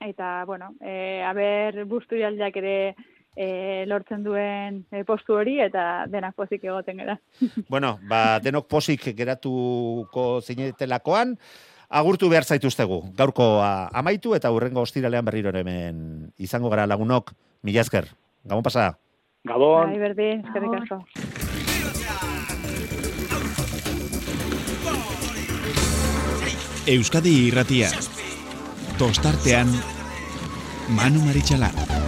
Eta, bueno, e, aber busturialdeak ere e, lortzen duen e, postu hori, eta denak pozik egoten gara. *laughs* Bueno, ba, denok posik geratuko zinetelakoan, agurtu behar zaituztegu. Gaurko amaitu eta hurrengo ostiralean berriro hemen izango gara lagunok. Mila esker. Gabon pasa. Gabon. Bai, berdin, eskerrik asko. Euskadi irratia. Tostartean, Manu Maritxalar.